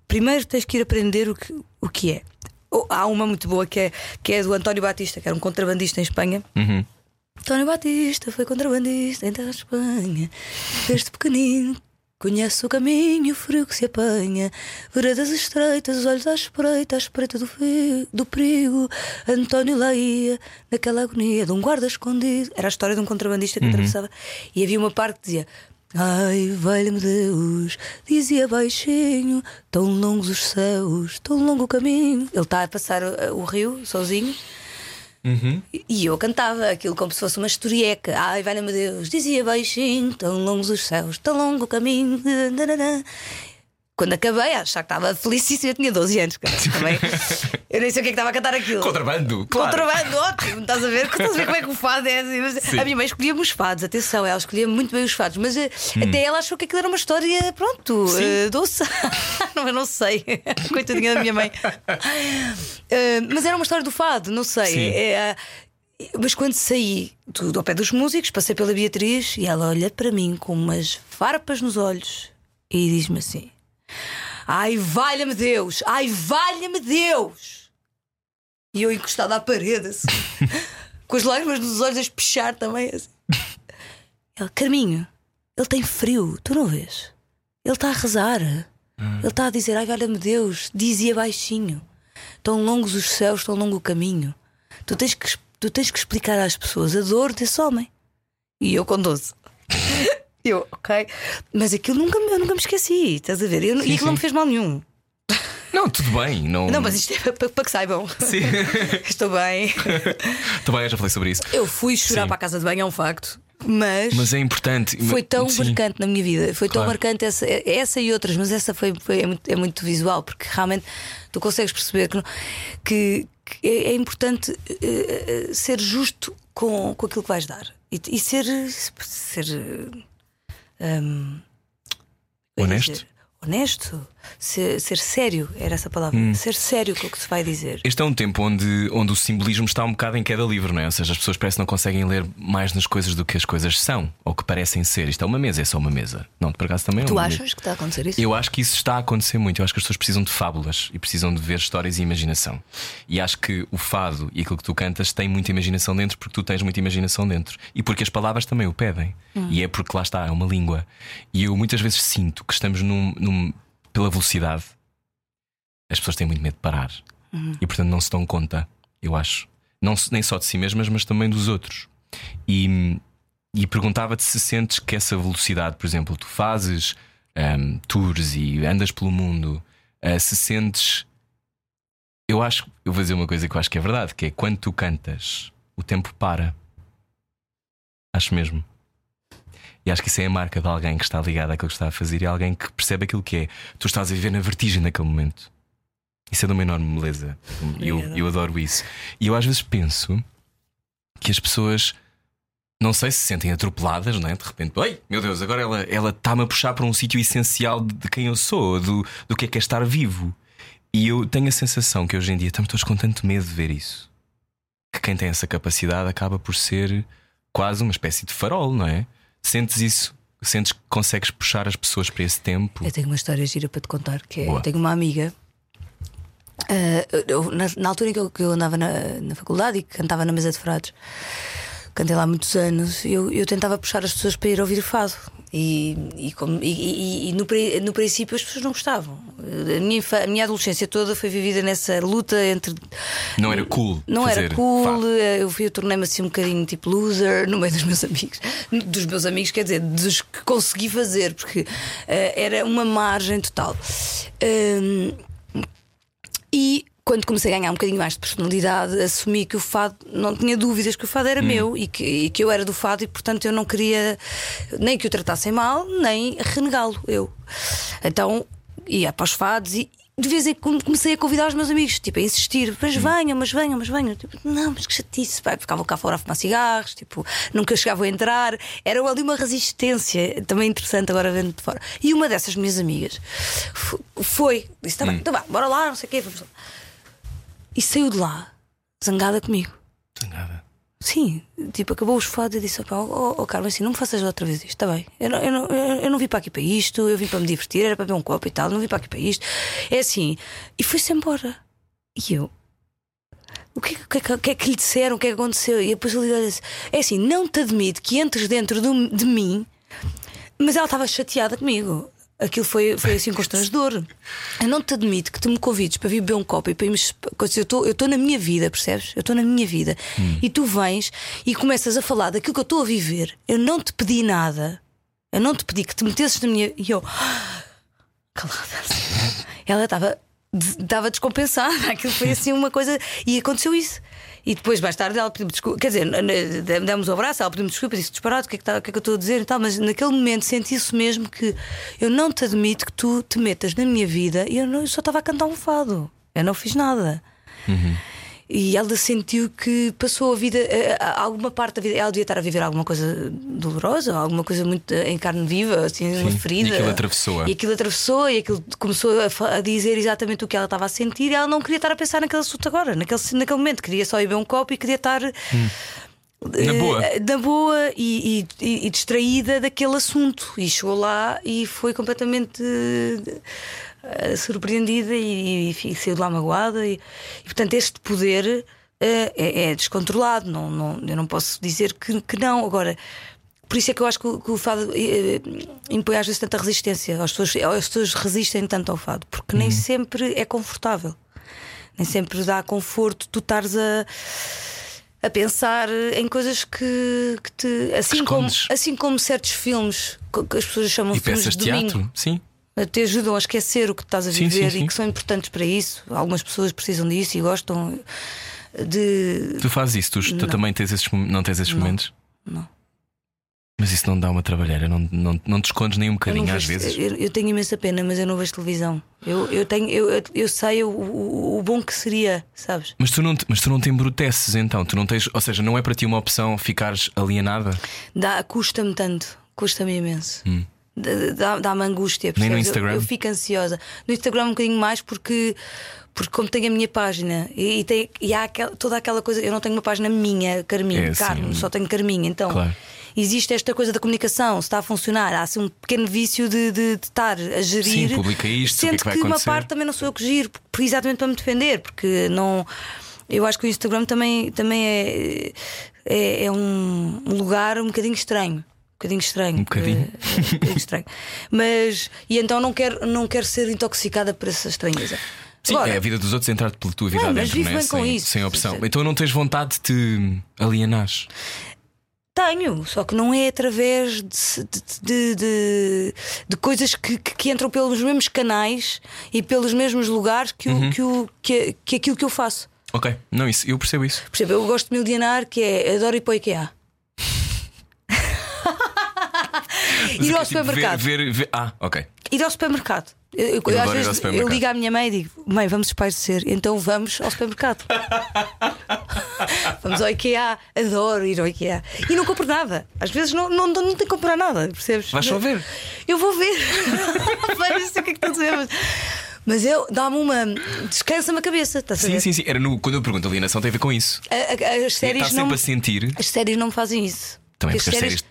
Primeiro tens que ir aprender o que, o que é. Ou- há uma muito boa que é, que é do António Batista, que era um contrabandista em Espanha. Uhum. António Batista foi contrabandista em terra de Espanha. Desde pequenino conhece o caminho, o frio que se apanha. Veredas estreitas, os olhos à espreita, à espreita do, frio, do perigo. António lá ia, naquela agonia de um guarda escondido. Era a história de um contrabandista que atravessava. E havia uma parte que dizia. Ai, valha-me Deus, dizia baixinho, tão longos os céus, tão longo o caminho. Ele está a passar o, o rio sozinho. E eu cantava aquilo como se fosse uma historieca. Ai, valha-me Deus, dizia baixinho, tão longos os céus, tão longo o caminho. Quando acabei, achar que estava felicíssima, eu tinha 12 anos. cara, também. Eu nem sei o que é que estava a cantar aquilo. Contrabando, claro. Contrabando, ótimo, estás a ver? Estás a ver como é que o fado é assim? Mas Sim. A minha mãe escolhia-me os fados, atenção, ela escolhia muito bem os fados, mas eh, Hum. até ela achou que aquilo era uma história, pronto, eh, doce. não, eu não sei, coitadinha da minha mãe. Eh, mas era uma história do fado, não sei. Mas quando saí do, ao pé dos músicos, passei pela Beatriz e ela olha para mim com umas farpas nos olhos e diz-me assim: Ai, valha-me Deus! Ai, valha-me Deus! E eu encostada à parede, assim, com as lágrimas nos olhos a espechar também. Assim. Ela, Carminho, ele tem frio, tu não vês? Ele está a rezar. Ele está a dizer: Ai, valha-me Deus, dizia baixinho. Tão longos os céus, tão longo o caminho. Tu tens que, tu tens que explicar às pessoas a dor desse homem. E eu com 12. Eu, ok. Mas aquilo nunca, eu nunca me esqueci, estás a ver? Eu, Sim, e aquilo sim. não me fez mal nenhum. Não, tudo bem. Não, Não, mas isto é para, para que saibam. Sim. Estou bem. Também eu já falei sobre isso. Eu fui chorar Sim. para a casa de banho, é um facto. Mas, Mas é importante. foi tão Sim. marcante na minha vida. Foi tão Claro. marcante essa, essa e outras, mas essa foi, foi- é, muito, é muito visual, porque realmente tu consegues perceber que, que- que é, é importante eh, ser justo com, com aquilo que vais dar e, e ser. ser é Honesto? Honesto, ser, ser sério, era essa palavra. Hum. Ser sério com o que se vai dizer. Este é um tempo onde, onde o simbolismo está um bocado em queda livre, não é? Ou seja, as pessoas parecem que não conseguem ler mais nas coisas do que as coisas são ou que parecem ser. Isto é uma mesa, é só uma mesa. Não, por acaso também é Tu uma mesa. achas que está a acontecer isso? Eu acho que isso está a acontecer muito. Eu acho que as pessoas precisam de fábulas e precisam de ver histórias e imaginação. E acho que o fado e aquilo que tu cantas tem muita imaginação dentro porque tu tens muita imaginação dentro. E porque as palavras também o pedem. E é porque lá está, é uma língua. E eu muitas vezes sinto que estamos num, pela velocidade. As pessoas têm muito medo de parar. E portanto não se dão conta, eu acho. Não, nem só de si mesmas, mas também dos outros. E, e perguntava-te se sentes que essa velocidade, por exemplo, tu fazes ahm, tours e andas pelo mundo, ah, se sentes. Eu acho, eu vou dizer uma coisa que eu acho que é verdade, que é quando tu cantas, o tempo para. Acho mesmo. E acho que isso é a marca de alguém que está ligado àquilo que está a fazer e alguém que percebe aquilo que é. Tu estás a viver na vertigem naquele momento. Isso é de uma enorme beleza. Eu, eu adoro isso. E eu às vezes penso que as pessoas não sei se se sentem atropeladas, não é? De repente, oi, meu Deus, agora ela ela está-me a puxar para um sítio essencial de, de quem eu sou, do, do que é que é estar vivo. E eu tenho a sensação que hoje em dia estamos todos com tanto medo de ver isso. Que quem tem essa capacidade acaba por ser quase uma espécie de farol, não é? Sentes isso? Sentes que consegues puxar as pessoas para esse tempo? Eu tenho uma história gira para te contar que é, eu tenho uma amiga. ah, eu- na, na altura em que eu, que eu andava na, na faculdade e que cantava na mesa de frades, cantei lá há muitos anos, eu, eu tentava puxar as pessoas para ir ouvir fado. E, e, como- e- e- no, no princípio as pessoas não gostavam. A minha, a minha adolescência toda foi vivida nessa luta entre Não era cool. não era cool, fado. eu, fui, eu tornei-me assim um bocadinho tipo loser no meio dos meus amigos. Dos meus amigos, quer dizer, dos que consegui fazer, porque eh, era uma margem total. Hum, e quando comecei a ganhar um bocadinho mais de personalidade, assumi que o fado, não tinha dúvidas que o fado era meu e que, e que eu era do fado e, portanto, eu não queria nem que o tratassem mal, nem renegá-lo eu. Então ia para os fados e. De vez em quando comecei a convidar os meus amigos, tipo, a insistir, mas venham, mas venham, mas venham. Tipo, não, mas que chatice, pá. Ficavam cá fora a fumar cigarros, tipo, nunca chegavam a entrar. Era ali uma resistência, também interessante agora vendo de fora. E uma dessas minhas amigas foi, disse: tá bem, então vá, bora lá, não sei o quê. vamos lá." E saiu de lá, zangada comigo. Nada. Sim, tipo, acabou os fados e disse: "Opá, oh, oh, Carmen, assim, não me faças outra vez isto, está bem. Eu não, eu, não, eu, não vim para aqui para isto, eu vim para me divertir, era para beber um copo e tal, não vim para aqui para isto. É assim, e foi-se embora. E eu, O que, o que, o que é que lhe disseram? O que é que aconteceu? E depois ele disse: É assim, não te admito que entres dentro de, de mim, mas ela estava chateada comigo. Aquilo foi, foi assim constrangedor. Eu não te admito que tu me convides para vir beber um copo e para irmos. Eu estou na minha vida, percebes? Eu estou na minha vida. Hum. E tu vens e começas a falar daquilo que eu estou a viver. Eu não te pedi nada. Eu não te pedi que te metesses na minha. E eu. Calada. Ela estava estava descompensada. Aquilo foi assim uma coisa. E aconteceu isso. E depois, mais tarde, ela pediu desculpa. Quer dizer, demos um abraço, ela pediu-me desculpa, disse disparado, o que, é que, tá, o que é que eu estou a dizer e tal. Mas naquele momento senti-se mesmo que eu não te admito que tu te metas na minha vida e eu, não, eu só estava a cantar um fado. Eu não fiz nada. Uhum. E ela sentiu que passou a vida, alguma parte da vida, ela devia estar a viver alguma coisa dolorosa, alguma coisa muito em carne viva, assim, Sim, uma ferida. E aquilo atravessou. E aquilo atravessou e aquilo começou a, a, dizer exatamente o que ela estava a sentir e ela não queria estar a pensar naquele assunto agora, naquele, naquele momento, queria só ir beber um copo e queria estar. Hum. Na boa. Na boa e, e, e, distraída daquele assunto. E chegou lá e foi completamente uh, surpreendida e, e, saiu de lá magoada. E, e portanto, este poder uh, é, é, descontrolado. Não, não, eu não posso dizer que, que não. Agora. Por isso é que eu acho que o, que o fado eh, impõe às vezes tanta resistência. As pessoas, as pessoas resistem tanto ao fado, porque nem Uhum. sempre é confortável, nem sempre dá conforto tu estares a, a pensar em coisas que, que te. Assim como, escondes. assim como certos filmes que as pessoas chamam E de filmes de domingo teatro? Sim. Te ajudam a esquecer o que estás a Sim, viver sim, sim. e que são importantes para isso. Algumas pessoas precisam disso e gostam de. Tu fazes isso, tu, tu também tens esses, não tens esses Não. momentos? Não. Mas isso não dá uma trabalheira, não, não, não te escondes nem um bocadinho não às vejo- vezes. eu, eu tenho imensa pena, mas eu não vejo televisão. Eu, eu, tenho, eu, eu- sei o, o, o bom que seria, sabes? Mas tu, não te, mas tu não te embruteces então, tu não tens, ou seja, não é para ti uma opção ficares alienada? Dá- Custa-me tanto, custa-me imenso. Dá- Dá-me angústia. Hum. Nem no percebes? Eu- Instagram? Eu, fico ansiosa. No Instagram um bocadinho mais porque. Porque como tenho a minha página e, e tem, e há aquela- toda aquela coisa, eu não tenho uma página minha, Carminho, É. Carmo, só tenho Carminho. Então Claro. existe esta coisa da comunicação, se está a funcionar, há assim um pequeno vício de, de- de estar a gerir. Sim, publica isto, o que é Sendo que vai uma parte também não sou eu que giro, exatamente para me defender, porque não. Eu acho que o Instagram também, também é, é, é um lugar um bocadinho estranho. Um bocadinho estranho. Um bocadinho? É, é um bocadinho estranho. Mas, e então não quero, não quero ser intoxicada por essa estranheza. Sim, Agora, é a vida dos outros entrar pela tua vida Não, mas adentro, vivo não é? bem com sem, isso. sem opção. Então não tens vontade de te alienares. Tenho, só que não é através de, de, de, de- coisas que, que- entram pelos mesmos canais e pelos mesmos lugares que, Uhum. o, que, o, que, que aquilo que eu faço. Ok, não, isso, eu percebo isso. Exemplo, eu gosto de me alienar, que é adoro ir para o IKEA. Mas ir ao tipo, supermercado. Ver, ver, ver- Ah, ok. Ir ao supermercado. Eu, eu- às vezes eu ligo à minha mãe e digo: Mãe, vamos espairecer, então vamos ao supermercado. vamos ao IKEA, adoro ir ao IKEA. E não compro nada. Às vezes não, não, não tenho que comprar nada, percebes? Vais só ver. Eu vou ver. Vejo, o que é que estou a dizer, mas, mas eu dá-me uma. descansa-me a cabeça, estás a Sim, ver? sim, sim. Era no, quando eu pergunto alienação tem a ver com isso. A- a- as Está séries sempre não. a sentir. As séries não me fazem isso. Também porque as séries vida.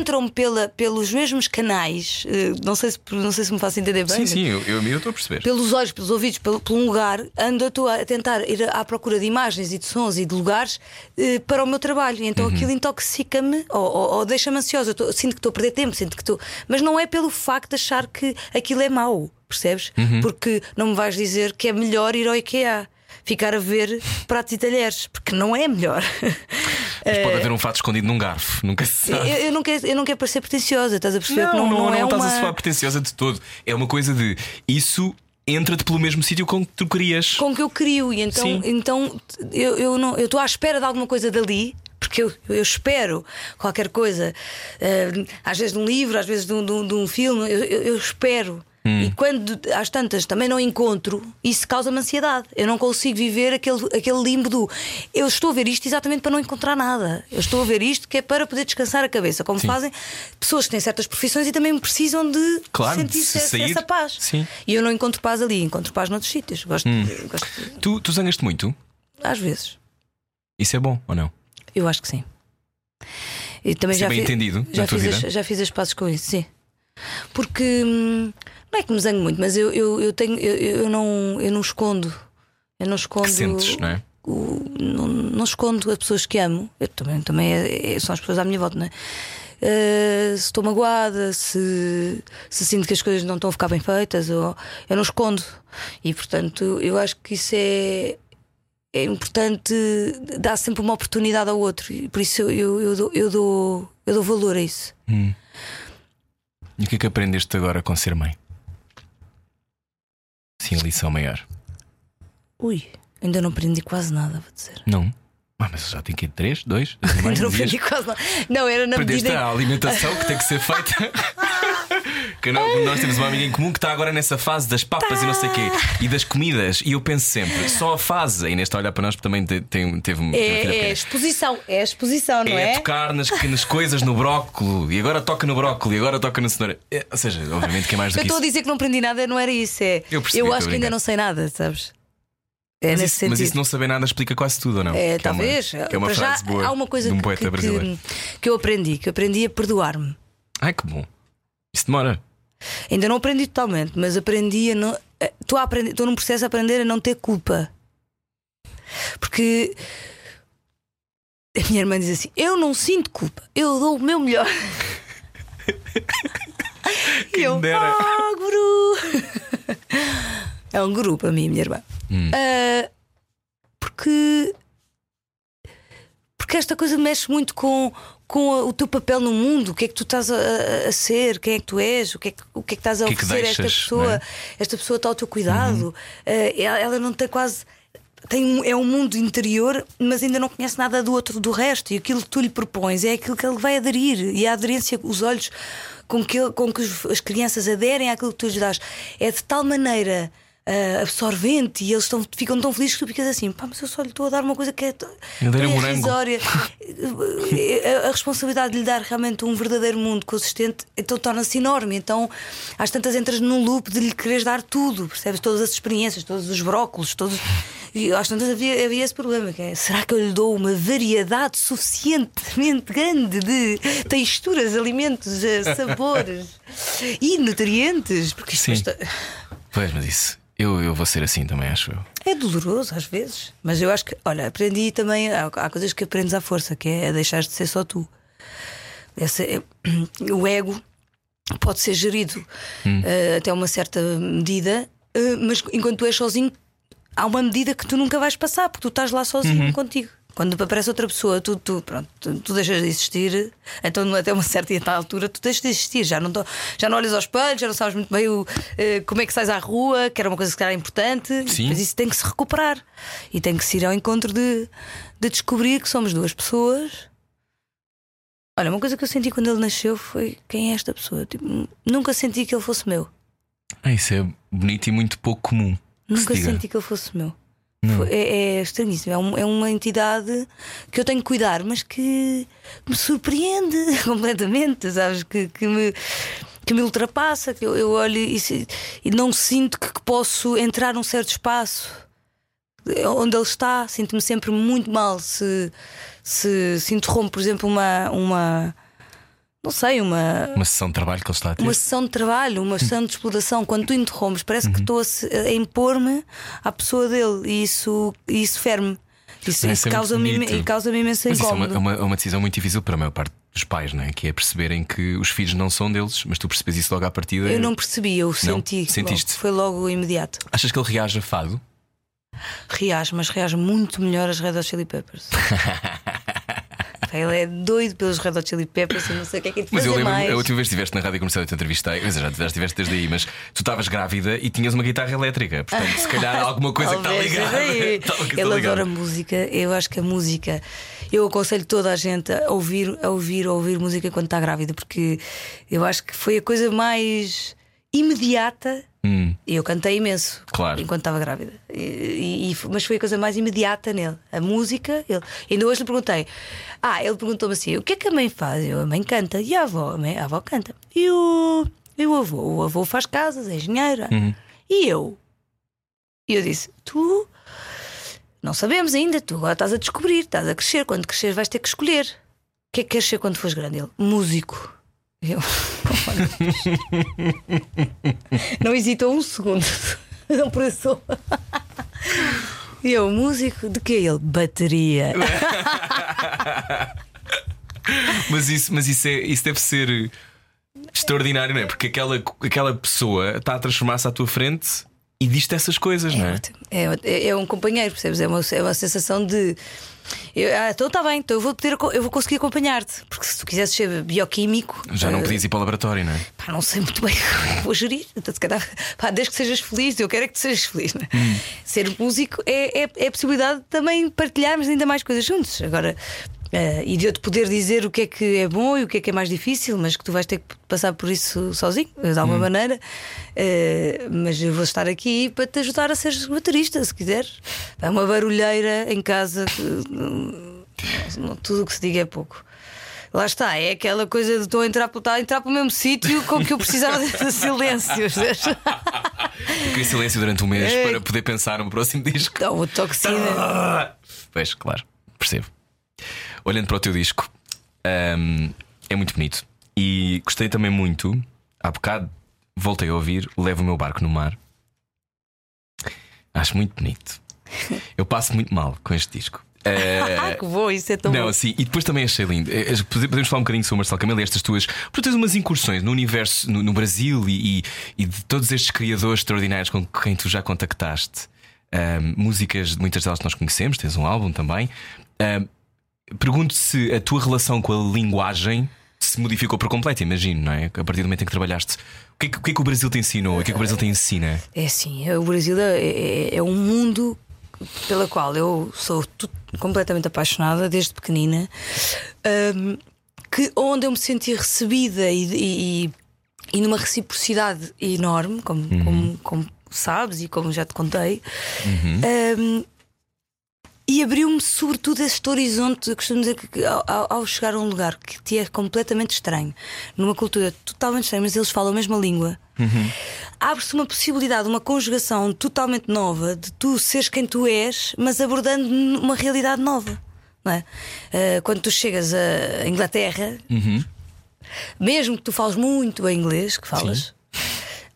Entram pela, pelos mesmos canais, eh, não sei, se, não sei se me faço entender bem. Sim, sim, eu eu- eu estou a perceber. Pelos olhos, pelos ouvidos, pelo, por um lugar, ando estou a tentar ir à procura de imagens e de sons e de lugares eh, para o meu trabalho. E Uhum. Então aquilo intoxica-me ou, ou- ou deixa-me ansiosa. Eu tô- sinto que estou a perder tempo, sinto que estou. Mas não é pelo facto de achar que aquilo é mau, percebes? Uhum. Porque não me vais dizer que é melhor ir ao IKEA. Ficar a ver pratos e talheres, porque não é melhor. Mas pode haver um fato escondido num garfo, nunca se Eu, sabe. eu não quero, eu não quero parecer pretenciosa, estás a perceber? que Não, não, não, é estás uma... a soar pretenciosa de todo. É uma coisa de isso entra-te pelo mesmo sítio com que tu querias. com que eu crio. E então, Sim. então eu, eu não eu estou à espera de alguma coisa dali. Porque eu, eu espero qualquer coisa, eh, às vezes de um livro, às vezes de um, de um- de um filme, eu, eu- eu espero. Hum. E quando às tantas também não encontro, isso causa-me ansiedade. Eu não consigo viver aquele, aquele limbo do eu estou a ver isto exatamente para não encontrar nada. Eu estou a ver isto que é para poder descansar a cabeça, como Sim. fazem pessoas que têm certas profissões e também precisam de Claro, sentir se essa, essa paz. Sim. Hum. E eu não encontro paz ali, encontro paz noutros sítios. Gosto, gosto de- Tu, tu zangas-te muito? às vezes. Isso é bom ou não? Eu acho que sim. E também Isso é já bem entendido já fiz? As, já fiz as pazes com isso, sim. Porque hum, não é que me zango muito, mas eu, eu, eu tenho eu, eu não eu não escondo. Eu não escondo Que sentes, não é? o- não, não escondo as pessoas que amo. Eu também, também é- é- são as pessoas à minha volta, não é? Eh, se estou magoada, se, se sinto que as coisas não estão a ficar bem feitas, ou, eu não escondo. E portanto, eu acho que isso é, é importante dar sempre uma oportunidade ao outro. E por isso eu, eu, eu, dou, eu, dou, eu dou valor a isso. E o que é que aprendeste agora com ser mãe? Sim, lição maior. Ui, ainda não aprendi quase nada, vou dizer. Não. Ah, mas já tem que ir três, dois, Ainda não aprendi quase nada. Não, era na Aprendeste medida. a alimentação que tem que ser feita. que não- nós temos uma amiga em comum que está agora nessa fase das papas e não sei o quê e das comidas. E eu penso sempre, só a fase. A Inês está a olhar para nós porque também te- tem, teve um. uma É, é exposição, é a exposição, não É é? tocar nas, nas coisas no brócolis e agora toca no brócolis e agora toca na cenoura. É, ou seja, obviamente que é mais do Eu que estou a dizer que não aprendi nada, não era isso. É, Eu percebi, acho estou a que ainda não sei nada, sabes? É Mas nesse isso, mas isso não saber nada explica quase tudo, ou não? É, Que é uma- talvez. que é uma Para já, frase boa há uma coisa de um que, poeta que, brasileiro. que, que eu aprendi, que eu aprendi a perdoar-me. Ai que bom. Isso demora. Ainda não aprendi totalmente, mas aprendi a não. Estou a aprender, estou num processo a aprender a não ter culpa. Porque a minha irmã diz assim: Eu não sinto culpa, eu dou o meu melhor. E eu, dera. ah, guru! É um guru para mim, minha irmã. Hum. Ah, porque. Porque esta coisa mexe muito com, com o teu papel no mundo, o que é que tu estás a, a- ser, quem é que tu és, o que é que, o que, é que estás a que é que oferecer a esta pessoa. é? Esta pessoa está ao teu cuidado. Ah, ela, ela não tem quase. Tem um, é um mundo interior, mas ainda não conhece nada do outro, do resto. E aquilo que tu lhe propões é aquilo que ele vai aderir. E a aderência, os olhos com que, com que as crianças aderem àquilo que tu lhes dás é de tal maneira ah, absorvente e eles estão, ficam tão felizes que tu ficas assim, pá, mas eu só lhe estou a dar uma coisa que é irrisória. a, a responsabilidade de lhe dar realmente um verdadeiro mundo consistente então torna-se enorme. Então às tantas entras num loop de lhe quereres dar tudo, percebes? Todas as experiências, todos os brócolos, todos. E às tantas havia, havia esse problema: que é, será que eu lhe dou uma variedade suficientemente grande de texturas, alimentos, sabores e nutrientes? Porque isto Sim. está- Pois, mas isso. Eu, eu vou ser assim também, acho eu. é doloroso às vezes, mas eu acho que, olha, aprendi também. Há, há coisas que aprendes à força, que é deixar de ser só tu. Esse é- o ego pode ser gerido eh, até uma certa medida, eh, mas enquanto tu és sozinho, há uma medida que tu nunca vais passar, porque tu estás lá sozinho contigo. Quando aparece outra pessoa, tu, tu, pronto, tu, tu deixas de existir, então até uma certa altura tu deixas de existir, já não, tô- já não olhas ao espelho, já não sabes muito bem o, eh, como é que sais à rua, que era uma coisa que era importante, Sim. mas isso tem que se recuperar e tem que se ir ao encontro de, de descobrir que somos duas pessoas. Olha, uma coisa que eu senti quando ele nasceu foi quem é esta pessoa? Tipo, nunca senti que ele fosse meu. Ah, isso é bonito e muito pouco comum. se Nunca senti que ele fosse meu. Foi- É, é estranhíssimo. É, um- é uma entidade que eu tenho que cuidar, mas que me surpreende completamente, sabes? Que, que me, que me ultrapassa. Que eu, eu olho e, e não sinto que, que posso entrar num certo espaço onde ele está. Sinto-me sempre muito mal se, se, se interrompo, por exemplo, uma. uma não sei, uma, Uma sessão de trabalho que ele está a ter. uma sessão de trabalho, uma sessão de exploração, quando tu interrompes, parece Uhum. que estou a, impor-me à pessoa dele e isso, isso ferme. Isso, isso causa-me causa-me imenso Mas isso é uma, incómodo. é uma, é uma decisão muito difícil para a maior parte dos pais, não é? Que é perceberem que os filhos não são deles, mas tu percebes isso logo à partida. Eu não percebi, eu senti. Sentiste? logo, foi logo imediato. Achas que ele reage a fado? Reage, mas reage muito melhor às Red Hot Chili Peppers. Ele é doido pelos Red Hot Chili Peppers, eu não sei o que é que é Mas eu lembro, mais. a última vez que estiveste na rádio comercial eu te entrevistei, mas já estiveste desde aí, mas tu estavas grávida e tinhas uma guitarra elétrica, portanto, se calhar alguma coisa que está ligada. está Ele adora música. Eu acho que a música. Eu aconselho toda a gente a ouvir, a ouvir, a ouvir música quando está grávida, porque eu acho que foi a coisa mais imediata. Hum, E eu cantei imenso Claro. enquanto estava grávida. E- e- mas foi a coisa mais imediata nele. A música. Ele, ainda hoje lhe perguntei. Ah, ele perguntou-me assim: o que é que a mãe faz? Eu, a mãe canta. E a avó? A, mãe, a avó canta. E o, e o avô? O avô faz casas, é engenheira. Uhum. E eu? E eu disse: Tu não sabemos ainda, tu agora estás a descobrir, estás a crescer. Quando cresceres, vais ter que escolher. O que é que queres ser quando fores grande? Ele: Músico. Eu. não hesitou um segundo. Não pensou. E eu, músico, de que ele? Bateria. Mas isso, mas isso, é, isso deve ser extraordinário, não é? Porque aquela, aquela pessoa está a transformar-se à tua frente e diz-te essas coisas, não é? ótimo. É, é, é um companheiro, percebes? É uma, é uma sensação de. Eu, ah, então está bem, então eu vou, poder, eu vou conseguir acompanhar-te. Porque se tu quisesses ser bioquímico. Já não eh, podias ir para o laboratório, não é? Pá, não sei muito bem é vou gerir. Então, se calhar, pá, desde que sejas feliz, eu quero é que tu sejas feliz. Né? Hum. Ser músico é, é, é a possibilidade de também partilharmos ainda mais coisas juntos. Agora, eh, e de eu te poder dizer o que é que é bom e o que é que é mais difícil, mas que tu vais ter que passar por isso sozinho, de Hum. alguma maneira. Eh, mas eu vou estar aqui para te ajudar a seres baterista, se quiseres. É uma barulheira em casa. que, hum, não- tudo o que se diga é pouco. Lá está, é aquela coisa de estou a entrar, a entrar para o mesmo sítio com que eu precisava de silêncio. Eu queria silêncio durante um mês É. para poder pensar no próximo disco. Então, o toxina. Pois, claro, percebo. Olhando para o teu disco, hum, é muito bonito. E gostei também muito, há bocado voltei a ouvir Levo o meu barco no mar. Acho muito bonito. Eu passo muito mal com este disco. Eh, Ah, que bom, isso é tão não, bom. sim, e depois também achei lindo. Eh, eh, pode- Podemos falar um bocadinho sobre Marcelo Camelo e estas tuas. Porque tens umas incursões no universo, no, no Brasil e, e- e de todos estes criadores extraordinários com quem tu já contactaste. Ahm, músicas, muitas delas que nós conhecemos, tens um álbum também. Ahm, Pergunto se a tua relação com a linguagem se modificou por completo, imagino, não é? A partir do momento em que trabalhaste. O que é que, o, que é que o Brasil te ensinou? O que é que o Brasil te ensina? É assim, o Brasil é, é- é um mundo pela qual eu sou completamente apaixonada desde pequenina, hum, que, onde eu me senti recebida e, e- e numa reciprocidade enorme, como, como, como sabes e como já te contei. Hum, e abriu-me sobretudo este horizonte. Eu costumo dizer que, ao, ao- chegar a um lugar que te é completamente estranho, numa cultura totalmente estranha, mas eles falam a mesma língua, abre-se uma possibilidade, uma conjugação totalmente nova de tu seres quem tu és, mas abordando uma realidade nova. Não é? Ah, quando tu chegas à Inglaterra, mesmo que tu fales muito bem inglês, que falas,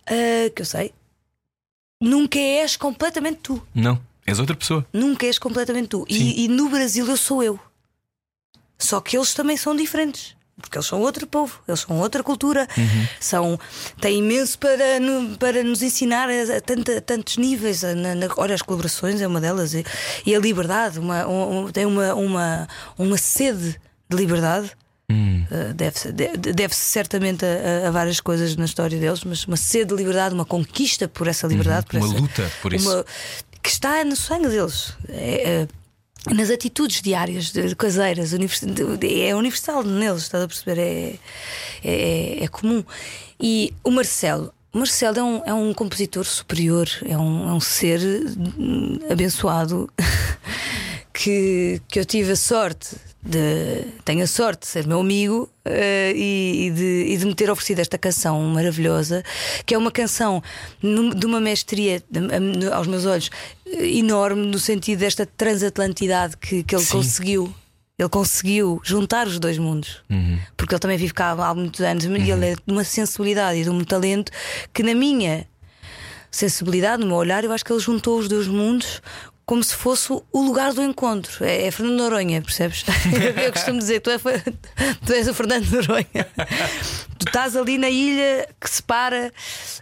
ah, que eu sei, nunca és completamente tu. Não, és outra pessoa. Nunca és completamente tu. E, e no Brasil eu sou eu. Só que eles também são diferentes. Porque eles são outro povo, eles são outra cultura, são, têm imenso para, para nos ensinar a, a a tantos níveis. A- Na, na- olha, as colaborações é uma delas, e, e a liberdade, uma, um- tem uma, uma, uma sede de liberdade. Deve-se de- deve-se certamente a, a- várias coisas na história deles, mas uma sede de liberdade, uma conquista por essa liberdade, por Uma essa- luta por isso. uma- que está no sangue deles. É, é, nas atitudes diárias, de- caseiras, univers- de- é universal neles, estás a perceber? É, é, é comum. E o Marcelo. o Marcelo é um, é um compositor superior, é um, é um ser hum, abençoado que, que eu tive a sorte de. Tenho a sorte de ser meu amigo eh, e, e de, e de me ter oferecido esta canção maravilhosa, que é uma canção de uma mestria, a- aos meus olhos, eh, enorme, no sentido desta transatlantidade que, que ele Sim. conseguiu. Ele conseguiu juntar os dois mundos, porque ele também vive cá há muitos anos e ele é de uma sensibilidade e de um talento que, na minha sensibilidade, no meu olhar, eu acho que ele juntou os dois mundos como se fosse o lugar do encontro. É, é Fernando Noronha, percebes? eu costumo dizer, tu, é, tu és o Fernando Noronha. tu estás ali na ilha que separa,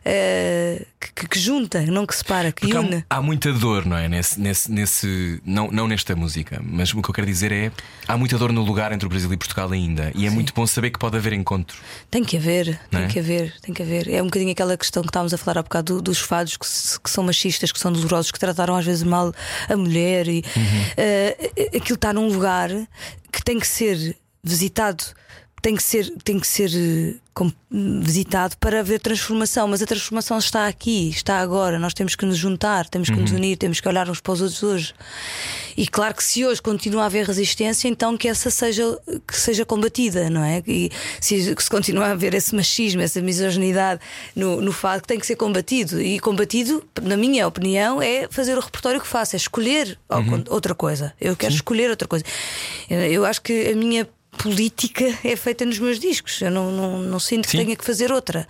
eh, que, que junta, não que separa, que Porque há- une. há, muita dor, não é? Nesse, nesse, nesse não, não nesta música, mas o que eu quero dizer é há muita dor no lugar entre o Brasil e Portugal ainda. E é muito bom saber que pode haver encontro. Tem que haver, Não tem é? que haver, tem que haver. É um bocadinho aquela questão que estávamos a falar há bocado do- dos fados que, que são machistas, que são dolorosos, que trataram às vezes mal a mulher. E, eh, aquilo está num lugar que tem que ser visitado. Tem que ser, tem que ser eh, visitado para haver transformação, mas a transformação está aqui, está agora. Nós temos que nos juntar, temos que nos unir, temos que olhar uns para os outros hoje. E claro que se hoje continua a haver resistência, então que essa seja, que seja combatida, não é? E se, se continua a haver esse machismo, essa misoginidade no, no fado, que tem que ser combatido. E combatido, na minha opinião, é fazer o repertório que faço, é escolher ao- outra coisa. Eu quero escolher outra coisa. Eu acho que a minha política é feita nos meus discos. Eu não, não, não sinto que Sim. tenha que fazer outra.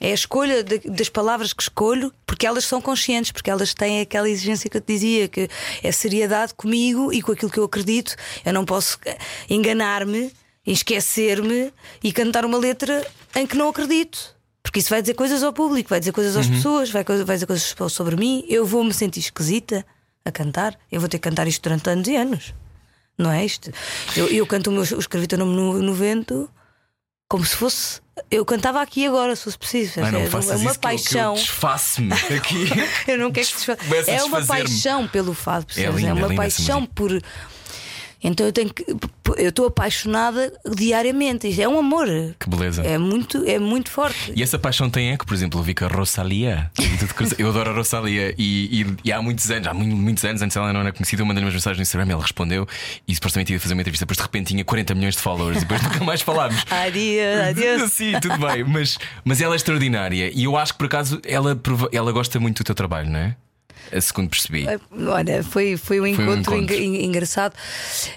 É a escolha de- das palavras que escolho, porque elas são conscientes, porque elas têm aquela exigência que eu te dizia, que é seriedade comigo e com aquilo que eu acredito. Eu não posso enganar-me, esquecer-me e cantar uma letra em que não acredito. Porque isso vai dizer coisas ao público, vai dizer coisas às pessoas, vai, vai dizer coisas sobre mim. Eu vou me sentir esquisita a cantar. Eu vou ter que cantar isto durante anos e anos. Não é isto? Eu, eu canto o meu o escrevi teu nome no, no vento como se fosse. Eu cantava aqui agora, se fosse preciso. Ah, não é, faças é uma isso eu- paixão. Eu, desfaço-me aqui. Eu não quero que se faça. Começa a É uma paixão pelo fado, percebes? linda, É, é uma essa paixão por. Então eu tenho que. Eu estou apaixonada diariamente. Isto é um amor. Que beleza. É muito, é muito forte. E essa paixão tem eco, por exemplo, eu vi com a Rosalia. Eu adoro a Rosalia e, e- e há muitos anos, há mu- muitos anos, antes ela não era conhecida, eu mandei umas mensagens no Instagram, ela respondeu e supostamente ia fazer uma entrevista, depois de repente tinha 40 milhões de followers e depois nunca mais falámos. Adeus, adeus. Sim, tudo bem, mas, mas ela é extraordinária e eu acho que por acaso ela, ela gosta muito do teu trabalho, não é? A segundo percebi. Olha, foi, foi um Foi um encontro, encontro. enga- en- engraçado.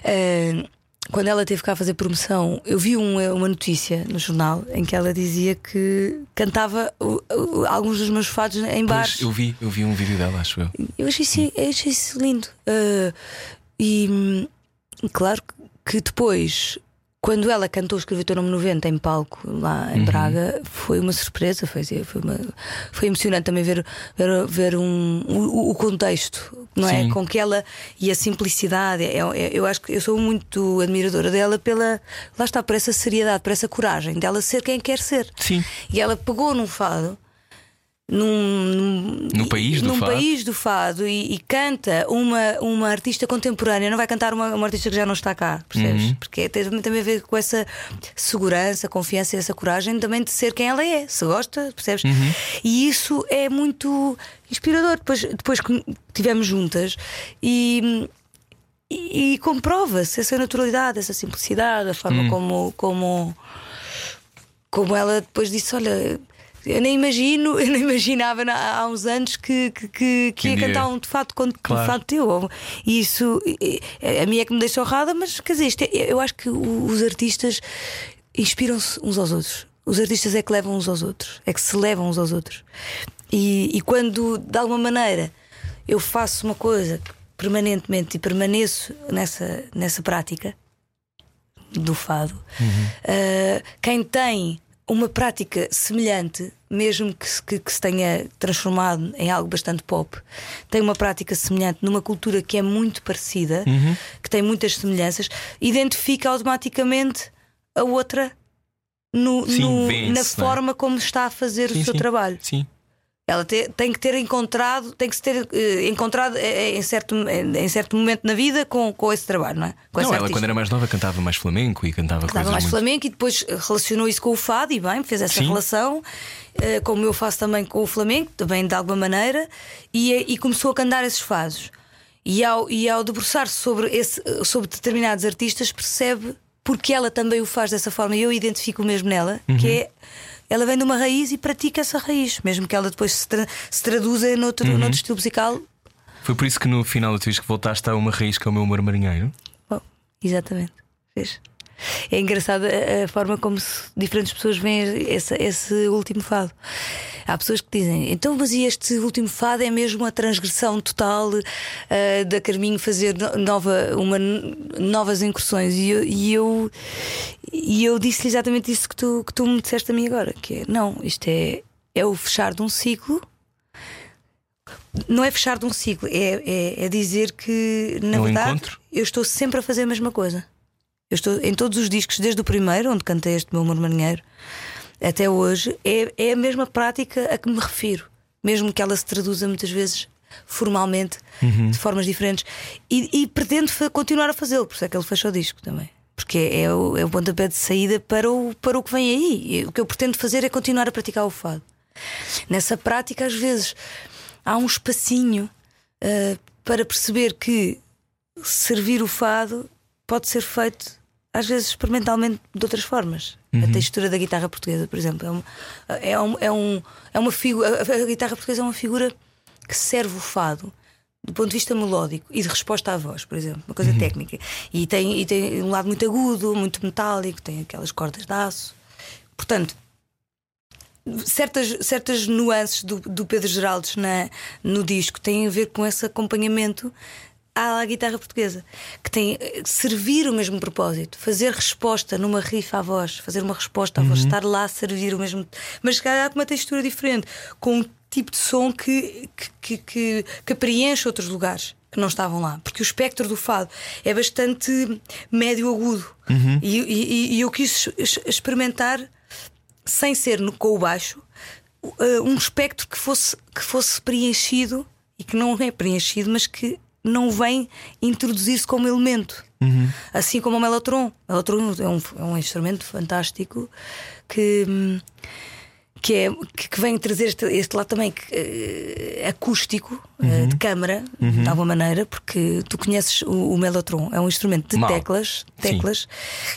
Eh, quando ela teve cá a fazer promoção, eu vi um- uma notícia no jornal em que ela dizia que cantava alguns dos meus fados em bares. Pois, eu vi, eu vi um vídeo dela, acho eu. Eu achei isso, eu achei isso lindo. Uh, e hum, claro que depois, quando ela cantou Escreveu o teu nome 90 em palco lá Uhum. em Braga, foi uma surpresa. Foi, foi, uma- foi emocionante também ver, ver, ver um, o, o contexto, não é? Com que ela e a simplicidade. É- é- eu acho que eu sou muito admiradora dela pela. Lá está, por essa seriedade, por essa coragem dela ser quem quer ser. Sim. E ela pegou num fado. Num, No país do num fado. país do fado e, e canta uma, uma artista contemporânea, não vai cantar uma, uma artista que já não está cá, percebes? Uhum. Porque tem também a ver com essa segurança, confiança e essa coragem também de ser quem ela é, se gosta, percebes? Uhum. E isso é muito inspirador. Depois, depois que estivemos juntas e. E, e comprova-se essa naturalidade, essa simplicidade, a forma Hum. como, como, como ela depois disse: Olha, eu nem imagino, eu não imaginava na- há uns anos que, que, que, que ia cantar um de fato um Claro. fato teu. E isso a mim é que me deixa honrada, mas quer dizer, é- eu acho que os artistas inspiram-se uns aos outros. Os artistas é que levam uns aos outros, é que se levam uns aos outros. E, e quando de alguma maneira eu faço uma coisa permanentemente e permaneço nessa, nessa prática do fado, uh, quem tem uma prática semelhante, mesmo que se, que, que se tenha transformado em algo bastante pop, tem uma prática semelhante numa cultura que é muito parecida, que tem muitas semelhanças, identifica automaticamente a outra no, Sim, no- na é? forma como está a fazer Sim, o seu sim. trabalho. Sim. Ela te- tem que ter encontrado, tem que se ter eh, encontrado eh, em certo, em, certo momento na vida com, com esse trabalho, não é? Com Não, ela artista. quando era mais nova cantava mais flamenco e cantava Cantava coisas mais muito... flamenco e depois relacionou isso com o fado e bem, fez essa Sim. relação, eh, como eu faço também com o flamenco, também de alguma maneira, e, eh, e começou a cantar esses fados. E ao, e ao debruçar-se sobre, esse, sobre determinados artistas, percebe porque ela também o faz dessa forma. E eu identifico o mesmo nela, Uhum. que é. Ela vem de uma raiz e pratica essa raiz, mesmo que ela depois se, tra- se traduza noutro, Uhum. noutro estilo musical. Foi por isso que no final do disco voltaste a uma raiz que é o meu humor marinheiro. Bom, exatamente. Vês? É engraçado a, forma como diferentes pessoas veem esse, esse último fado. Há pessoas que dizem, então, mas e este último fado é mesmo a transgressão total ah, da Carminho fazer no- nova, uma, novas incursões. E eu, e eu, e eu disse exatamente isso que tu, que tu me disseste a mim agora: que é, não, isto é, é o fechar de um ciclo. Não é fechar de um ciclo, é, é, é dizer que, na É um verdade, encontro? eu estou sempre a fazer a mesma coisa. Eu estou em todos os discos, desde o primeiro, onde cantei este meu amor marinheiro, até hoje, é, é a mesma prática a que me refiro, mesmo que ela se traduza muitas vezes formalmente, de formas diferentes, e, e pretendo continuar a fazê-lo, por isso é que ele fechou o disco também. Porque é, é o, é o pontapé de saída para o, para o que vem aí. E o que eu pretendo fazer é continuar a praticar o fado. Nessa prática, às vezes, há um espacinho ah, para perceber que servir o fado pode ser feito às vezes experimentalmente de outras formas. A textura da guitarra portuguesa, por exemplo, é, um, é, um, é, um, é uma figura. A, guitarra portuguesa é uma figura que serve o fado do ponto de vista melódico e de resposta à voz, por exemplo, uma coisa técnica. E tem, e tem um lado muito agudo, muito metálico, tem aquelas cordas de aço. Portanto, certas, certas nuances do, do Pedro Geraldes na, no disco têm a ver com esse acompanhamento à guitarra portuguesa, que tem eh, servir o mesmo propósito, fazer resposta numa rifa à voz, fazer uma resposta à voz, estar lá a servir o mesmo, mas com uma textura diferente, com um tipo de som que, que, que, que preenche outros lugares que não estavam lá, porque o espectro do fado é bastante médio agudo Uhum. e, e- e eu quis experimentar sem ser no, com o baixo uh, um espectro que fosse, que fosse preenchido e que não é preenchido, mas que não vem introduzir-se como elemento. Assim como o melotron. O melotron é um, é um instrumento fantástico que. Que, é, que, que vem trazer este, este lado também que, eh, acústico, eh, de câmara, de alguma maneira, porque tu conheces o, o melotron, é um instrumento de Mal. teclas, Sim. teclas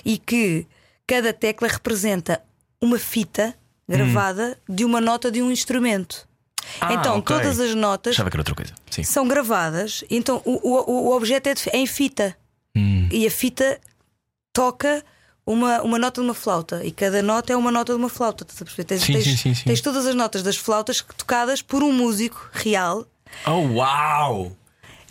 e que cada tecla representa uma fita gravada de uma nota de um instrumento. Ah, então, ok. todas as notas são gravadas, então o, o, o objeto é, de- é em fita Hum. e a fita toca uma, uma nota de uma flauta e cada nota é uma nota de uma flauta. Tens, Sim, tens- sim, sim, sim. tens todas as notas das flautas tocadas por um músico real Oh, uau!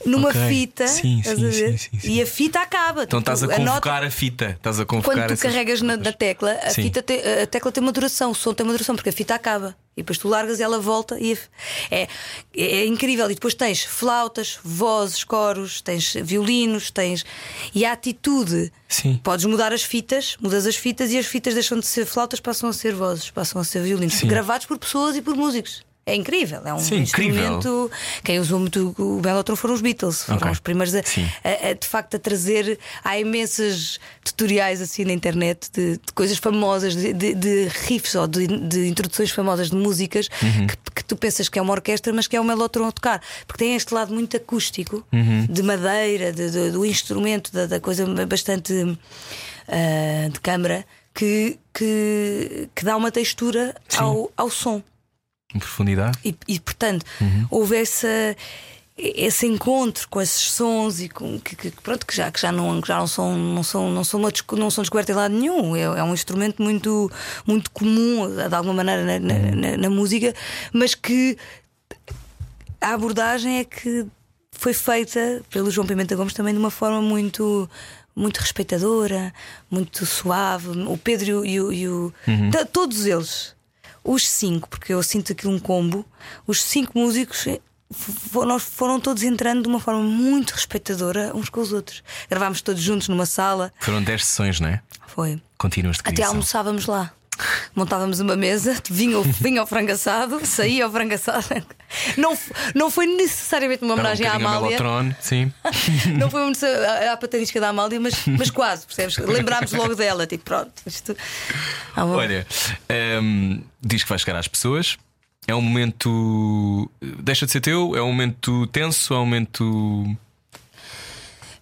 Numa Ok. fita. Sim, estás sim, a ver? sim, sim, sim. E a fita acaba. Então Tipo, estás a convocar a fita. Estás a convocar quando tu carregas na, na tecla, a, fita te- a tecla tem uma duração, o som tem uma duração, porque a fita acaba. E depois tu largas e ela volta e é, é, é incrível. E depois tens flautas, vozes, coros, tens violinos, tens. E a atitude. Sim. Podes mudar as fitas, mudas as fitas e as fitas deixam de ser flautas, passam a ser vozes, passam a ser violinos, Sim. gravados por pessoas e por músicos. É incrível, é um Sim, incrível. instrumento. Quem usou muito o Mellotron foram os Beatles, foram Ok. os primeiros a, a- a, de facto a trazer. Há imensos tutoriais assim na internet de, de coisas famosas, de, de- de riffs ou de, introduções famosas de músicas Uhum. que, que tu pensas que é uma orquestra, mas que é o Mellotron a tocar, porque tem este lado muito acústico, Uhum. de madeira, de- de- do instrumento, da, da coisa bastante ah, de câmara. Que, que, que dá uma textura ao, ao som. Em profundidade. E, e, portanto, Uhum. houve essa, esse encontro com esses sons e com que, que- pronto, que já, que já, não, que já não são, não são, não são, não são descoberta em lado nenhum. É, é um instrumento muito, muito comum, de alguma maneira, na, Uhum. na- na música, mas que a abordagem é que foi feita pelo João Pimenta Gomes também de uma forma muito. Muito respeitadora, muito suave. O Pedro e o. e o- to- Todos eles, os cinco, porque eu sinto aqui um combo, os cinco músicos eh, nós foram todos entrando de uma forma muito respeitadora uns com os outros. Gravámos todos juntos numa sala, Foram 10 sessões, não é? foi. Contínuas de Até criação. almoçávamos lá. Montávamos uma mesa, vinha o, vinha o frango assado, saía o frango assado. Não, não foi necessariamente uma Era um homenagem à Amália. Mellotron, sim. Não foi à, à patanisca da Amália, mas, mas quase, percebes? Lembrámos logo dela, tipo, pronto, isto. Ah. Olha, hum, diz que vai chegar às pessoas. É um momento. Deixa de ser teu? É um momento tenso? É um momento.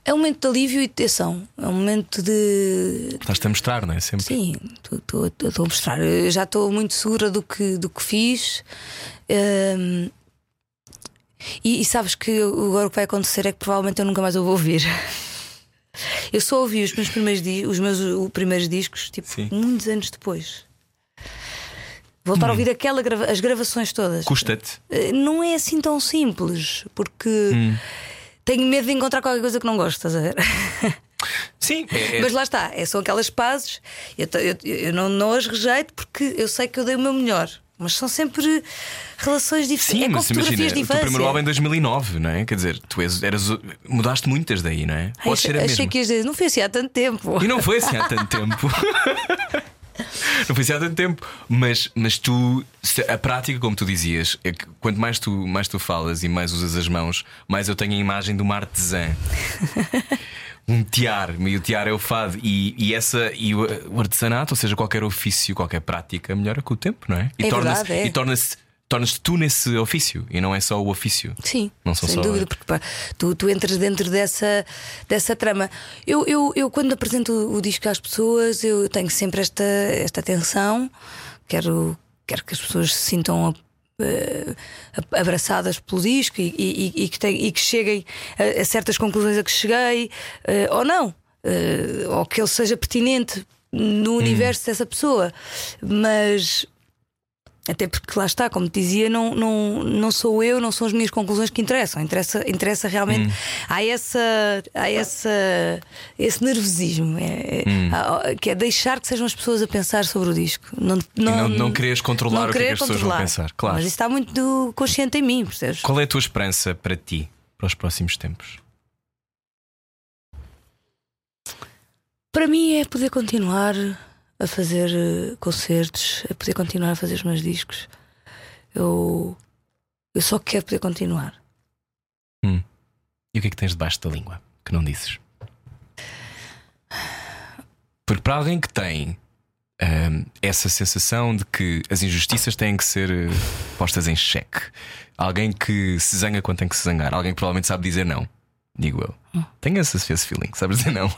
É um momento de alívio e de tensão. É um momento de. Estás-te a mostrar, não é? Sempre. Sim, estou a mostrar. Eu já estou muito segura do que, do que fiz. Hum, e, e sabes que agora o que vai acontecer é que provavelmente eu nunca mais o vou ouvir. Eu só ouvi os meus primeiros, os meus primeiros discos, tipo, Sim. muitos anos depois. Voltar a ouvir aquela grava- as gravações todas. Custa-te. Eh, Não é assim tão simples, porque tenho medo de encontrar qualquer coisa que não gosto, estás a ver? Sim, é, é- Mas lá está, é, são aquelas pazes, eu, eu- eu não, não as rejeito porque eu sei que eu dei o meu melhor. Mas são sempre relações diferentes. Sim, é mas imagina, de o teu primeiro álbum em 2009, não é? Quer dizer, tu és, eras, mudaste muitas daí, não é? Ai, Pode ser a achei mesma. que ias dizer, não foi assim há tanto tempo. E não foi assim há tanto tempo. Não foi assim há tanto tempo. Mas, mas tu, a prática, como tu dizias, é que quanto mais tu, mais tu falas e mais usas as mãos, mais eu tenho a imagem de uma artesã. Um tiar, e o tiar é o fado, e, e, essa, e o, o artesanato, ou seja, qualquer ofício, qualquer prática, melhora com o tempo, não é? E É torna-se é. e torna-se tornas-te tu nesse ofício e não é só o ofício. Sim, Não são sem só- dúvida, porque pá, tu, tu entras dentro dessa, dessa trama. Eu, eu, eu, quando apresento o, o disco às pessoas, eu tenho sempre esta, esta atenção, quero, quero que as pessoas se sintam eh, abraçadas pelo disco e, e- e- que, tem- e que cheguem a, a certas conclusões a que cheguei, eh, ou não, eh, ou que ele seja pertinente no universo dessa pessoa. Mas Até porque lá está, como te dizia, não, não, não sou eu, não são as minhas conclusões que interessam. Interessa, interessa realmente. Há, essa, há essa, esse nervosismo é, é- há- que é deixar que sejam as pessoas a pensar sobre o disco. Não, não- não quereres controlar não o que é que as pessoas vão controlar. pensar, claro. Mas isso está muito consciente em mim, percebes? Qual é a tua esperança para ti, para os próximos tempos? Para mim é poder continuar a fazer eh, concertos, é poder continuar a fazer os meus discos. Eu, eu só quero poder continuar. Hum. E o que é que tens debaixo da língua que não dizes? Porque para alguém que tem hum, essa sensação de que as injustiças têm que ser eh, postas em xeque, alguém que se zanga quando tem que se zangar, alguém que provavelmente sabe dizer não, digo eu. Hum. Tenho esse, esse feeling, sabes dizer não.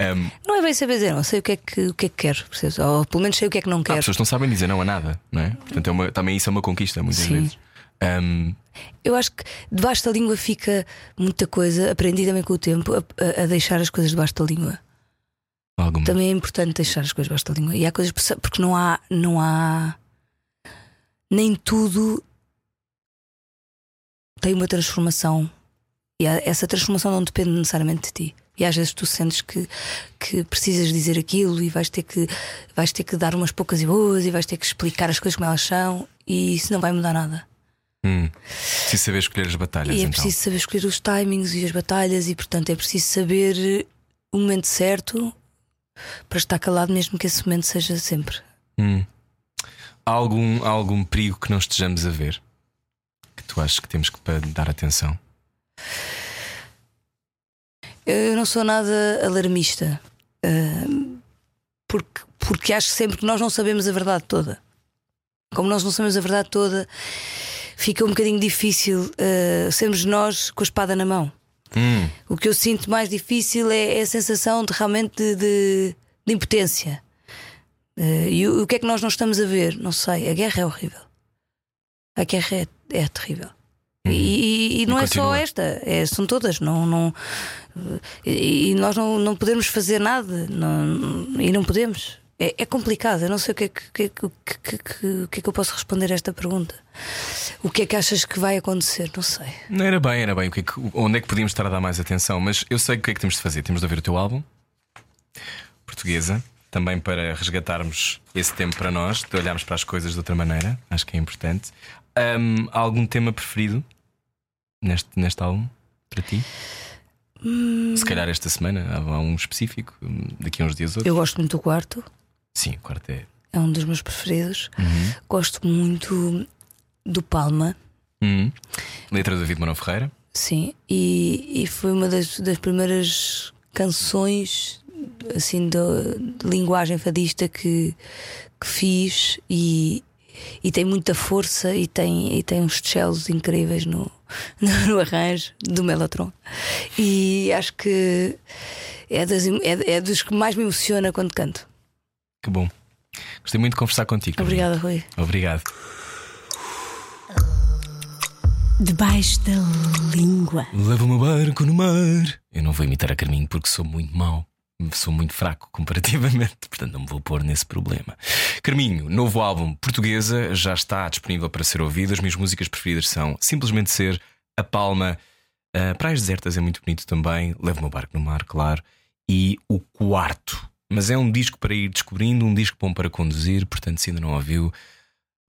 Hum, Não é bem saber dizer, não sei o que é que, o que, é que quero, percebes? ou pelo menos sei o que é que não quero. pessoas que não sabem dizer não a nada, não é? Portanto, é uma- também isso é uma conquista, muitas Sim. vezes. Hum, Eu acho que debaixo da língua fica muita coisa, aprendi também com o tempo a, a- deixar as coisas debaixo da língua. alguma. Também é importante deixar as coisas debaixo da língua. E há coisas porque não há, não há nem tudo tem uma transformação. E essa transformação não depende necessariamente de ti. E às vezes tu sentes que, que precisas dizer aquilo e vais ter, que, vais ter que dar umas poucas e boas e vais ter que explicar as coisas como elas são e isso não vai mudar nada. Hum. Preciso saber escolher as batalhas. E é então. preciso saber escolher os timings e as batalhas, e portanto é preciso saber o momento certo para estar calado, mesmo que esse momento seja sempre. Hum. Há algum, há algum perigo que não estejamos a ver? Que tu achas que temos que dar atenção? Eu não sou nada alarmista, ah, porque, porque acho sempre que nós não sabemos a verdade toda. Como nós não sabemos a verdade toda, fica um bocadinho difícil ah, sermos nós com a espada na mão. Hum. O que eu sinto mais difícil é, é a sensação de realmente de, de- de impotência. Eh, e o, o que é que nós não estamos a ver? Não sei. A guerra é horrível. A guerra é, é terrível. E, e- e não é só esta, é- são todas. Não, não, e, nós não, não podemos fazer nada não- e não podemos. É, é complicado. Eu não sei o que é que, é que- que, que- é que eu posso responder a esta pergunta. O que é que achas que vai acontecer? Não sei. Não era bem, era bem. O que é onde é que podíamos estar a dar mais atenção? Mas eu sei o que é que temos de fazer. Temos de ouvir o teu álbum, portuguesa, também para resgatarmos esse tempo para nós, de olharmos para as coisas de outra maneira. Acho que é importante. Hum, há algum tema preferido neste, neste álbum para ti? Se calhar esta semana há um específico, hum, daqui a uns dias outros. Eu gosto muito do quarto. Sim, o quarto é. é um dos meus preferidos. Gosto muito do Palma, Hum. Letra do David Manuel Ferreira. sim, e, e foi uma das, das primeiras canções assim de, de linguagem fadista que, que fiz e, e tem muita força e tem, e tem uns cellos incríveis no, no, arranjo do Melotron. E acho que é, das, é, é dos que mais me emociona quando canto. Que bom. Gostei muito de conversar contigo. Obrigada, Rui. Obrigado. Debaixo da língua. Leva o meu barco no mar. Eu não vou imitar a Carminho porque sou muito mau. Sou muito fraco comparativamente, portanto não me vou pôr nesse problema. Carminho, novo álbum portuguesa, já está disponível para ser ouvido. As minhas músicas preferidas são Simplesmente Ser, A Palma, uh, Praias Desertas é muito bonito também, Leva o meu barco no mar, claro, e O Quarto. Mas é um disco para ir descobrindo, um disco bom para conduzir, portanto, se ainda não ouviu,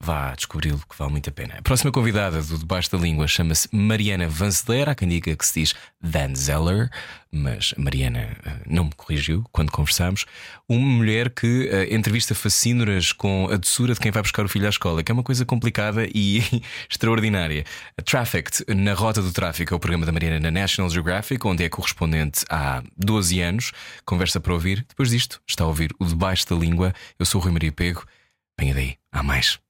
Vá descobri-lo que vale muito a pena. A próxima convidada do Debaixo da Língua chama-se Mariana Vanzeler. Há quem diga que se diz Van Zeller, mas Mariana eh, não me corrigiu quando conversámos. Uma mulher que eh, entrevista facínoras com a doçura de quem vai buscar o filho à escola, que é uma coisa complicada e extraordinária. Trafficked, na Rota do Tráfico, é o programa da Mariana na National Geographic, onde é correspondente há 12 anos. Conversa para ouvir. Depois disto, está a ouvir o Debaixo da Língua. Eu sou o Rui Maria Pego. Venha daí, há mais.